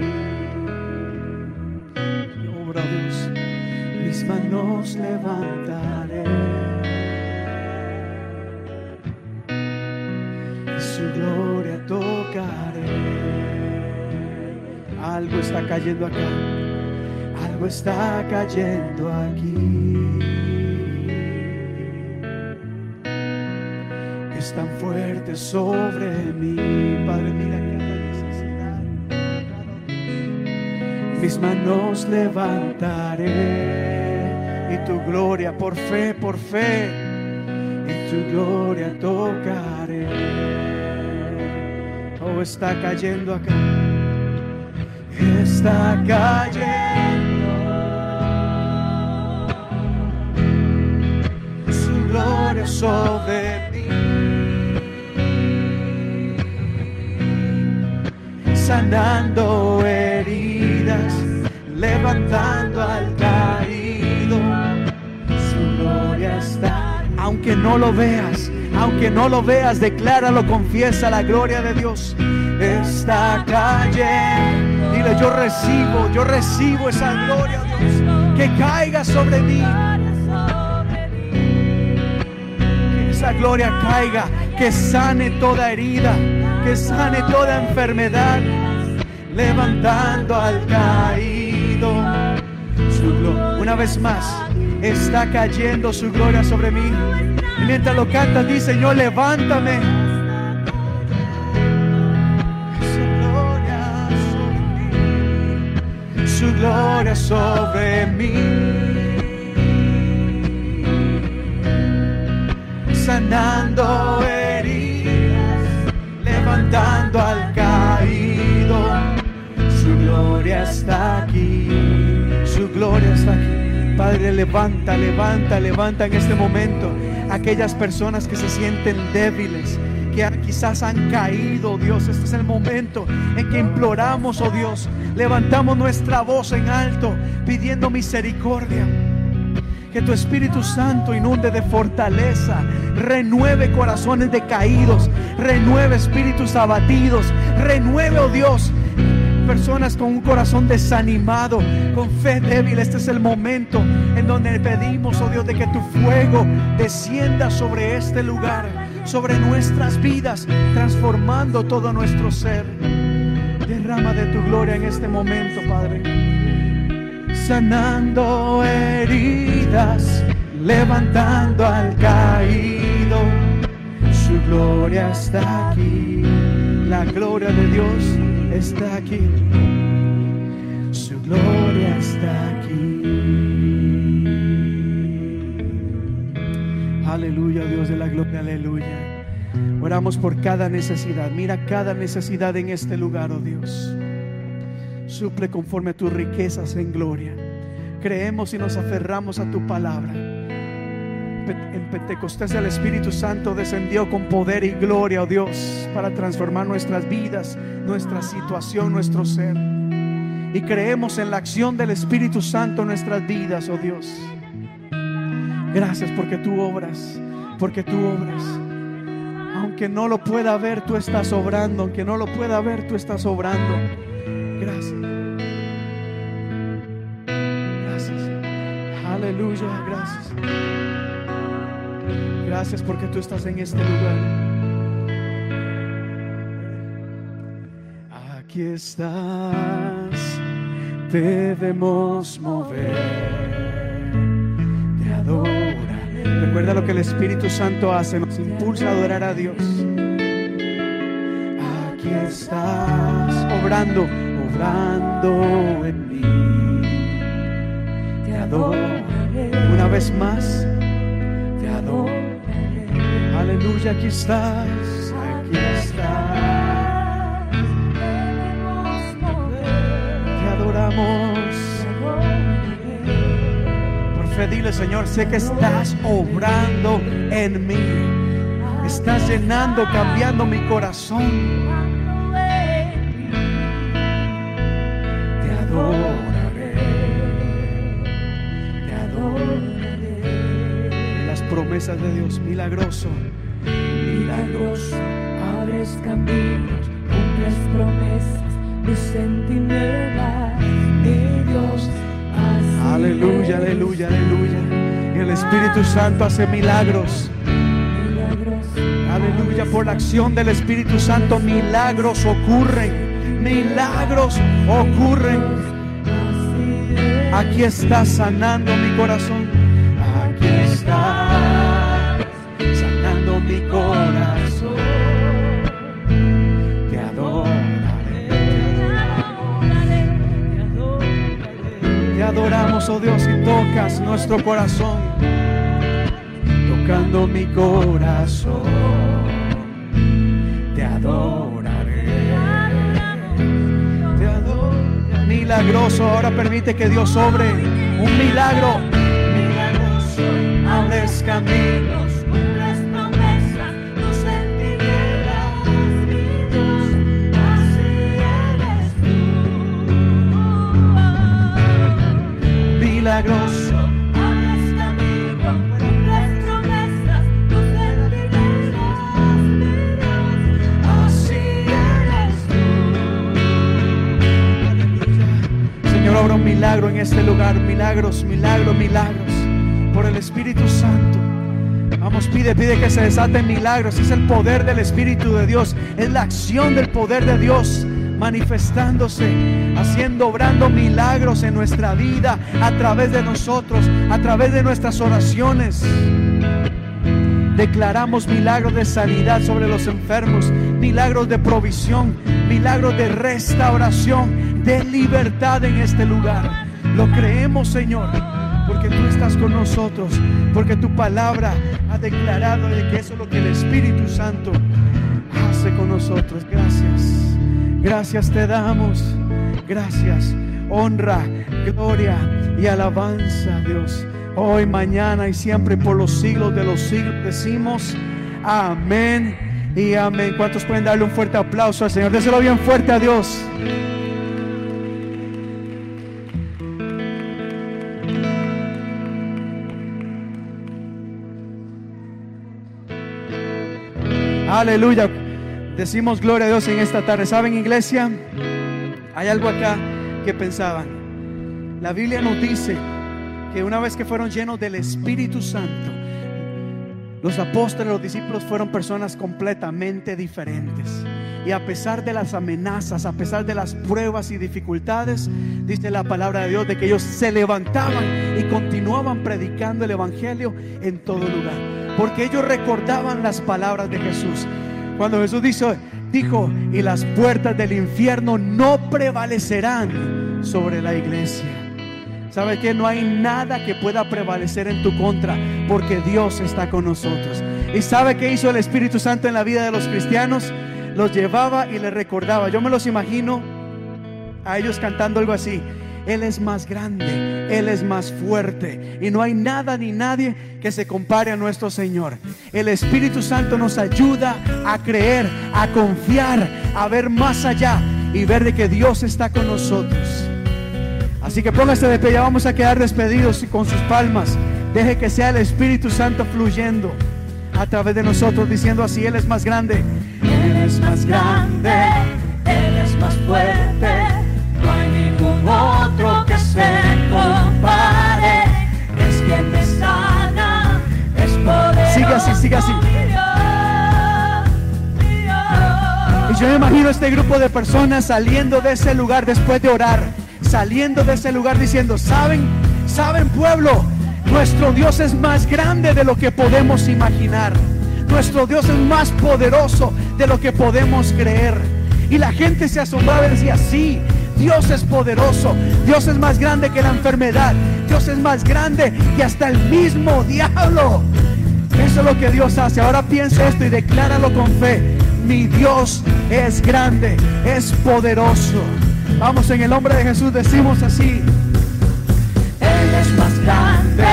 Speaker 3: Mis manos levantaré. Y su gloria tocaré. Algo está cayendo acá. Algo está cayendo aquí. Es tan fuerte sobre mí, Padre, mira necesidad. Mis manos levantaré y tu gloria por fe, por fe, y tu gloria tocaré. Oh, está cayendo acá. Está cayendo. Su gloria sobre mí. Sanando heridas, levantando al Aunque no lo veas, aunque no lo veas, decláralo, confiesa la gloria de Dios. Está cayendo. Dile, yo recibo, yo recibo esa gloria, Dios. Que caiga sobre mí. Que esa gloria caiga, que sane toda herida, que sane toda enfermedad, levantando al caído. Una vez más, está cayendo su gloria sobre mí. Y mientras lo canta, dice, Señor, levántame. Su gloria sobre mí. Su gloria sobre mí. Sanando heridas, levantando al caído. Su gloria está aquí. Su gloria está aquí. Padre, levanta, levanta, levanta en este momento aquellas personas que se sienten débiles, que quizás han caído, Dios. Este es el momento en que imploramos, oh Dios, levantamos nuestra voz en alto, pidiendo misericordia. Que tu Espíritu Santo inunde de fortaleza, renueve corazones decaídos, renueve espíritus abatidos, renueve, oh Dios, personas con un corazón desanimado, con fe débil. Este es el momento en donde pedimos, oh Dios, de que tu fuego descienda sobre este lugar, sobre nuestras vidas, transformando todo nuestro ser. Derrama de tu gloria en este momento, Padre sanando heridas, levantando al caído. Su gloria está aquí, la gloria de Dios está aquí. Su gloria está aquí. Aleluya, Dios de la gloria, aleluya. Oramos por cada necesidad. Mira cada necesidad en este lugar, oh Dios. Suple conforme a tus riquezas en gloria. Creemos y nos aferramos a tu palabra. Pe- En Pentecostés el Espíritu Santo descendió con poder y gloria, oh Dios, para transformar nuestras vidas, nuestra situación, nuestro ser. Y creemos en la acción del Espíritu Santo en nuestras vidas, oh Dios. Gracias porque tú obras, porque tú obras. Aunque no lo pueda ver, tú estás obrando. Aunque no lo pueda ver, tú estás obrando. Gracias. Gracias. Aleluya, gracias. Gracias porque tú estás en este lugar. Aquí estás, debemos mover, te adora. Recuerda lo que el Espíritu Santo hace, nos impulsa a adorar a Dios. Aquí estás, obrando, obrando en mí. Te adoro. Una vez más, te adoro. Aleluya, aquí estás, aquí estás. Te adoramos. fe, dile Señor, sé que estás obrando en mí. Estás llenando, cambiando mi corazón. Promesas de Dios, milagroso. Milagroso.
Speaker 4: Abres caminos, cumples promesas, luz en tinieblas, mi Dios. así
Speaker 3: Aleluya, aleluya, aleluya. El Espíritu Santo hace milagros. Aleluya, por la acción del Espíritu Santo, milagros ocurren. Milagros ocurren. Aquí está sanando mi corazón. Mi corazón. Te adoraré. Te adoramos, oh Dios, y tocas nuestro corazón. Tocando mi corazón. Te adoraré. Te adoraré. Milagroso, ahora permite que Dios sobre un milagro. Milagroso, abres caminos. Señor, obra un milagro en este lugar. Milagros, milagros, milagros. Por el Espíritu Santo. Vamos, pide, pide que se desaten milagros. Es el poder del Espíritu de Dios. Es la acción del poder de Dios manifestándose, haciendo, obrando milagros en nuestra vida, a través de nosotros, a través de nuestras oraciones. Declaramos milagros de sanidad sobre los enfermos, milagros de provisión, milagros de restauración, de libertad en este lugar. Lo creemos, Señor, porque tú estás con nosotros, porque tu palabra ha declarado de que eso es lo que el Espíritu Santo hace con nosotros. Gracias. Gracias te damos. Gracias. Honra, gloria y alabanza, Dios. Hoy, mañana y siempre por los siglos de los siglos decimos amén y amén. ¿Cuántos pueden darle un fuerte aplauso al Señor? Déselo bien fuerte a Dios. Aleluya. Decimos gloria a Dios en esta tarde. ¿Saben, iglesia? Hay algo acá que pensaban. La Biblia nos dice que una vez que fueron llenos del Espíritu Santo, los apóstoles, los discípulos fueron personas completamente diferentes. Y a pesar de las amenazas, a pesar de las pruebas y dificultades, dice la palabra de Dios de que ellos se levantaban y continuaban predicando el Evangelio en todo lugar. Porque ellos recordaban las palabras de Jesús. Cuando Jesús dijo, dijo, y las puertas del infierno no prevalecerán sobre la iglesia. ¿Sabe que No hay nada que pueda prevalecer en tu contra porque Dios está con nosotros. ¿Y sabe qué hizo el Espíritu Santo en la vida de los cristianos? Los llevaba y les recordaba. Yo me los imagino a ellos cantando algo así. Él es más grande, Él es más fuerte y no hay nada ni nadie que se compare a nuestro Señor. El Espíritu Santo nos ayuda a creer, a confiar, a ver más allá y ver de que Dios está con nosotros. Así que póngase de pie, ya vamos a quedar despedidos y con sus palmas. Deje que sea el Espíritu Santo fluyendo a través de nosotros, diciendo así, Él es más grande. Él es más grande,
Speaker 4: Él es más fuerte,
Speaker 3: Este grupo de personas saliendo de ese lugar después de orar, saliendo de ese lugar diciendo, ¿saben? ¿Saben pueblo? Nuestro Dios es más grande de lo que podemos imaginar. Nuestro Dios es más poderoso de lo que podemos creer. Y la gente se asombraba y decía, sí, Dios es poderoso. Dios es más grande que la enfermedad. Dios es más grande que hasta el mismo diablo. Eso es lo que Dios hace. Ahora piensa esto y decláralo con fe. Mi Dios es grande, es poderoso. Vamos, en el nombre de Jesús decimos así.
Speaker 4: Él es más grande,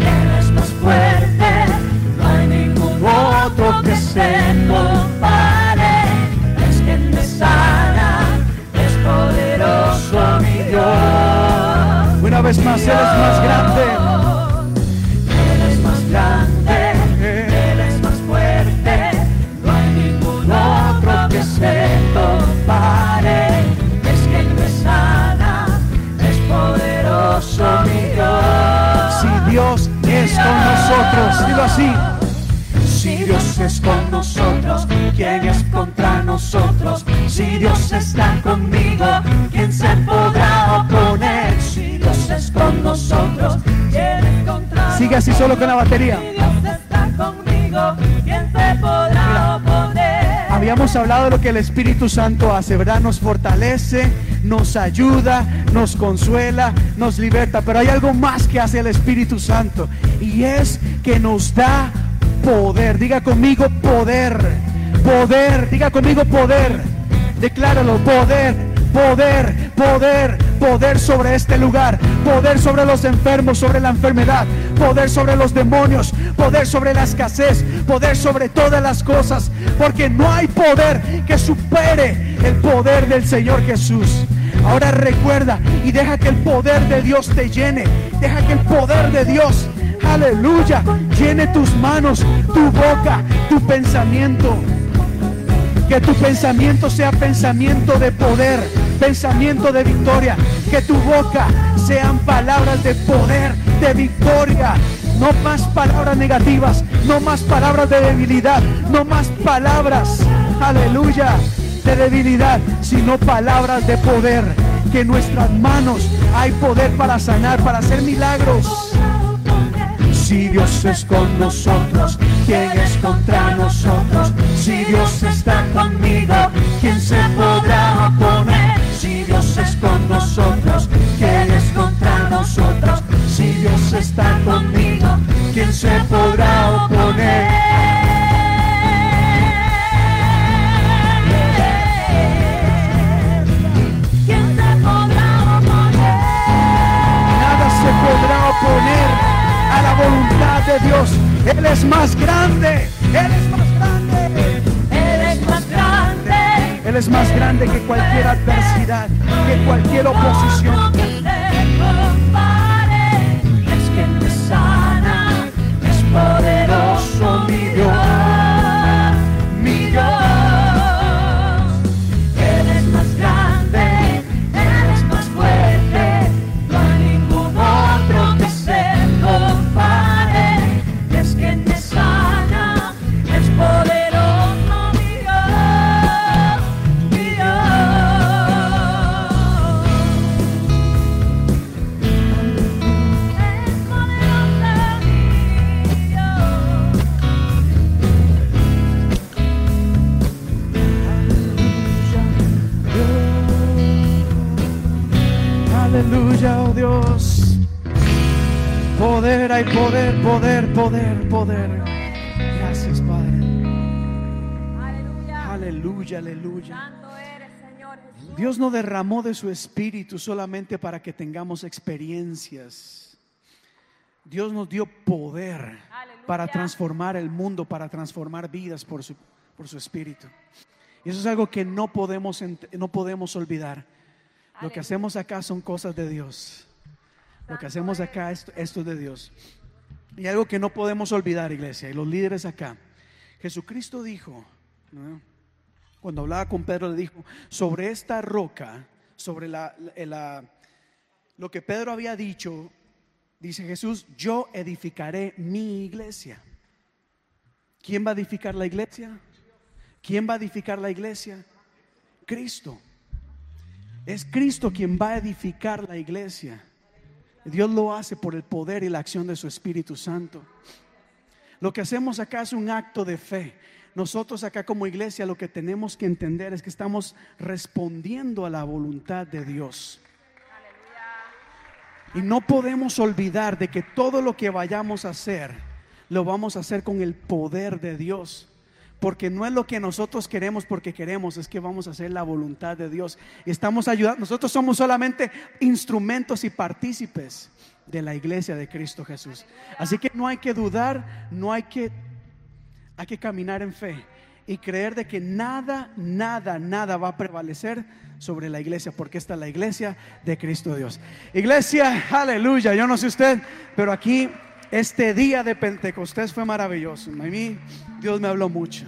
Speaker 3: Él es más
Speaker 4: fuerte, no hay ningún otro que se compare. Es quien me sana, es poderoso mi Dios. Una vez más, Él es más grande. Poderoso mi Dios.
Speaker 3: Si Dios es con nosotros, dilo así.
Speaker 4: Si Dios es con nosotros, ¿quién es contra nosotros? Si Dios está conmigo, ¿quién se podrá oponer? Si Dios es con nosotros, ¿quién es contra
Speaker 3: Sigue así solo con la batería.
Speaker 4: Si Dios está conmigo, ¿quién se podrá oponer?
Speaker 3: Habíamos hablado de lo que el Espíritu Santo hace, ¿verdad? Nos fortalece, nos ayuda, nos consuela, nos liberta. Pero hay algo más que hace el Espíritu Santo y es que nos da poder. Diga conmigo poder. Poder. Diga conmigo poder. Decláralo. Poder. Poder. Poder. Poder sobre este lugar. Poder sobre los enfermos, sobre la enfermedad. Poder sobre los demonios. Poder sobre la escasez. Poder sobre todas las cosas. Porque no hay poder que supere el poder del Señor Jesús. Ahora recuerda y deja que el poder de Dios te llene. Deja que el poder de Dios aleluya, llene tus manos, tu boca, tu pensamiento. Que tu pensamiento sea pensamiento de poder, pensamiento de victoria. Que tu boca sean palabras de poder, de victoria. No más palabras negativas, no más palabras de debilidad, no más palabras, aleluya, de debilidad, sino palabras de poder. Que en nuestras manos hay poder para sanar, para hacer milagros. Si Dios es con nosotros, ¿quién es contra nosotros? Si Dios está conmigo, ¿quién se podrá oponer? Si Dios es con nosotros, grande que cualquier adversidad, que cualquier oposición. De su espíritu solamente para que tengamos experiencias. Dios nos dio poder
Speaker 2: Aleluya.
Speaker 3: para transformar el mundo, para transformar vidas por su, por su espíritu. Y eso es algo que no podemos, no podemos olvidar. Lo que hacemos acá son cosas de Dios. Lo que hacemos acá es esto es de Dios. Y algo que no podemos olvidar, iglesia, y los líderes acá. Jesucristo dijo, ¿no? cuando hablaba con Pedro, le dijo, sobre esta roca, sobre la, la- la- lo que Pedro había dicho, dice Jesús, yo edificaré mi iglesia. ¿Quién va a edificar la iglesia? ¿Quién va a edificar la iglesia? Cristo. Es Cristo quien va a edificar la iglesia. Dios lo hace por el poder y la acción de su Espíritu Santo. Lo que hacemos acá es un acto de fe. Nosotros acá como iglesia lo que tenemos que entender es que estamos respondiendo a la voluntad de Dios. Y no podemos olvidar de que todo lo que vayamos a hacer, lo vamos a hacer con el poder de Dios. Porque no es lo que nosotros queremos porque queremos, es que vamos a hacer la voluntad de Dios. Y estamos ayudando, nosotros somos solamente instrumentos y partícipes de la iglesia de Cristo Jesús. Así que no hay que dudar, no hay que, hay que caminar en fe y creer de que nada, nada, nada va a prevalecer sobre la iglesia, porque esta es la iglesia de Cristo Dios. Iglesia, aleluya, yo no sé usted, pero aquí este día de Pentecostés fue maravilloso. A mí Dios me habló mucho.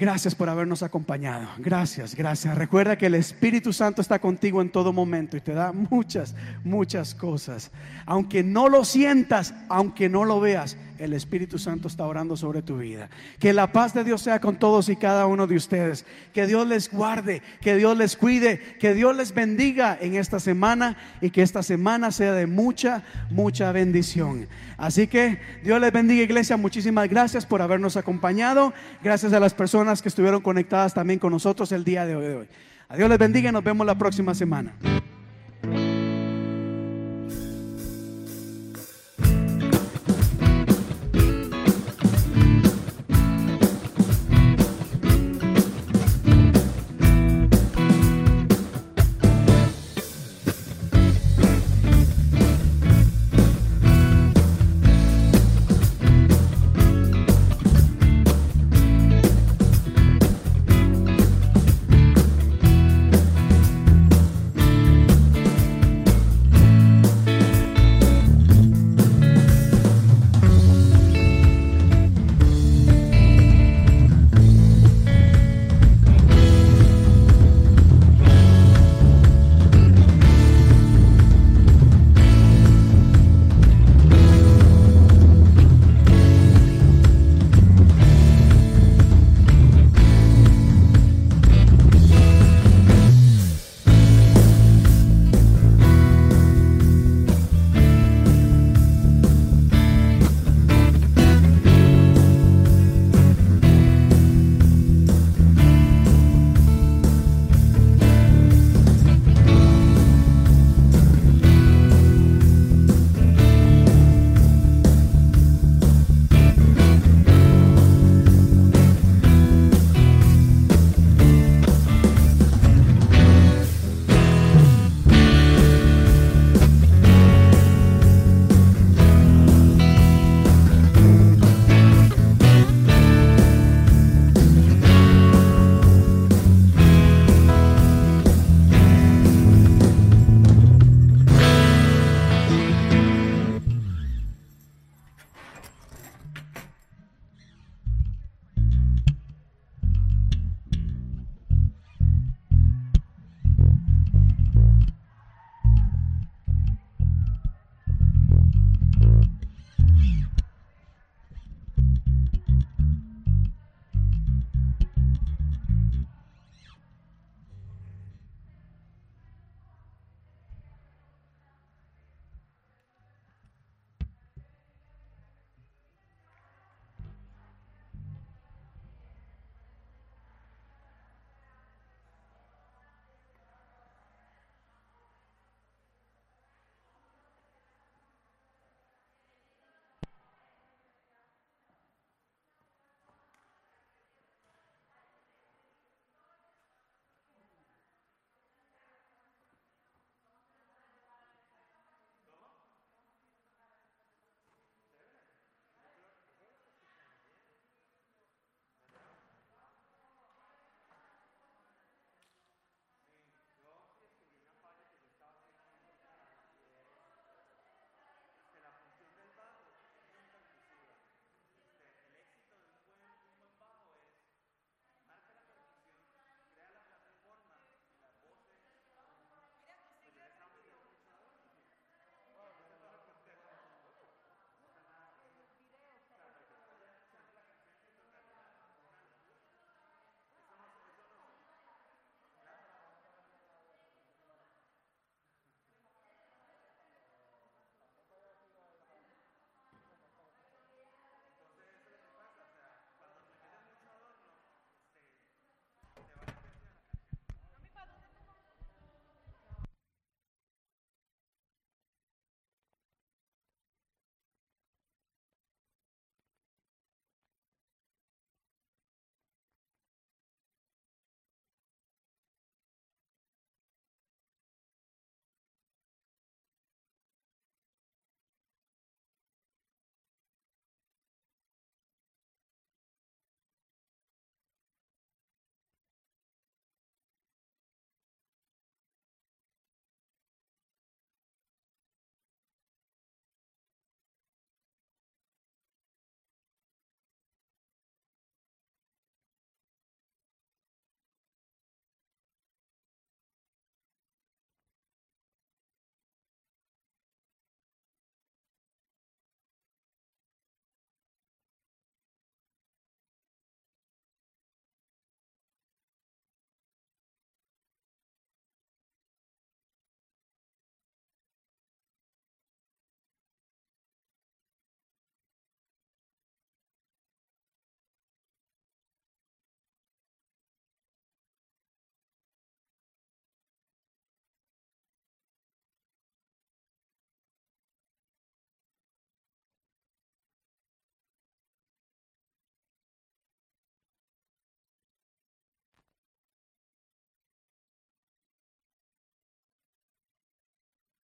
Speaker 3: Gracias por habernos acompañado. Gracias, gracias. Recuerda que el Espíritu Santo está contigo en todo momento y te da muchas, muchas cosas. Aunque no lo sientas, aunque no lo veas, el Espíritu Santo está orando sobre tu vida. Que la paz de Dios sea con todos y cada uno de ustedes. Que Dios les guarde, que Dios les cuide, que Dios les bendiga en esta semana y que esta semana sea de mucha, mucha bendición. Así que Dios les bendiga iglesia. Muchísimas gracias por habernos acompañado. Gracias a las personas que estuvieron conectadas también con nosotros el día de hoy. A Dios les bendiga y nos vemos la próxima semana.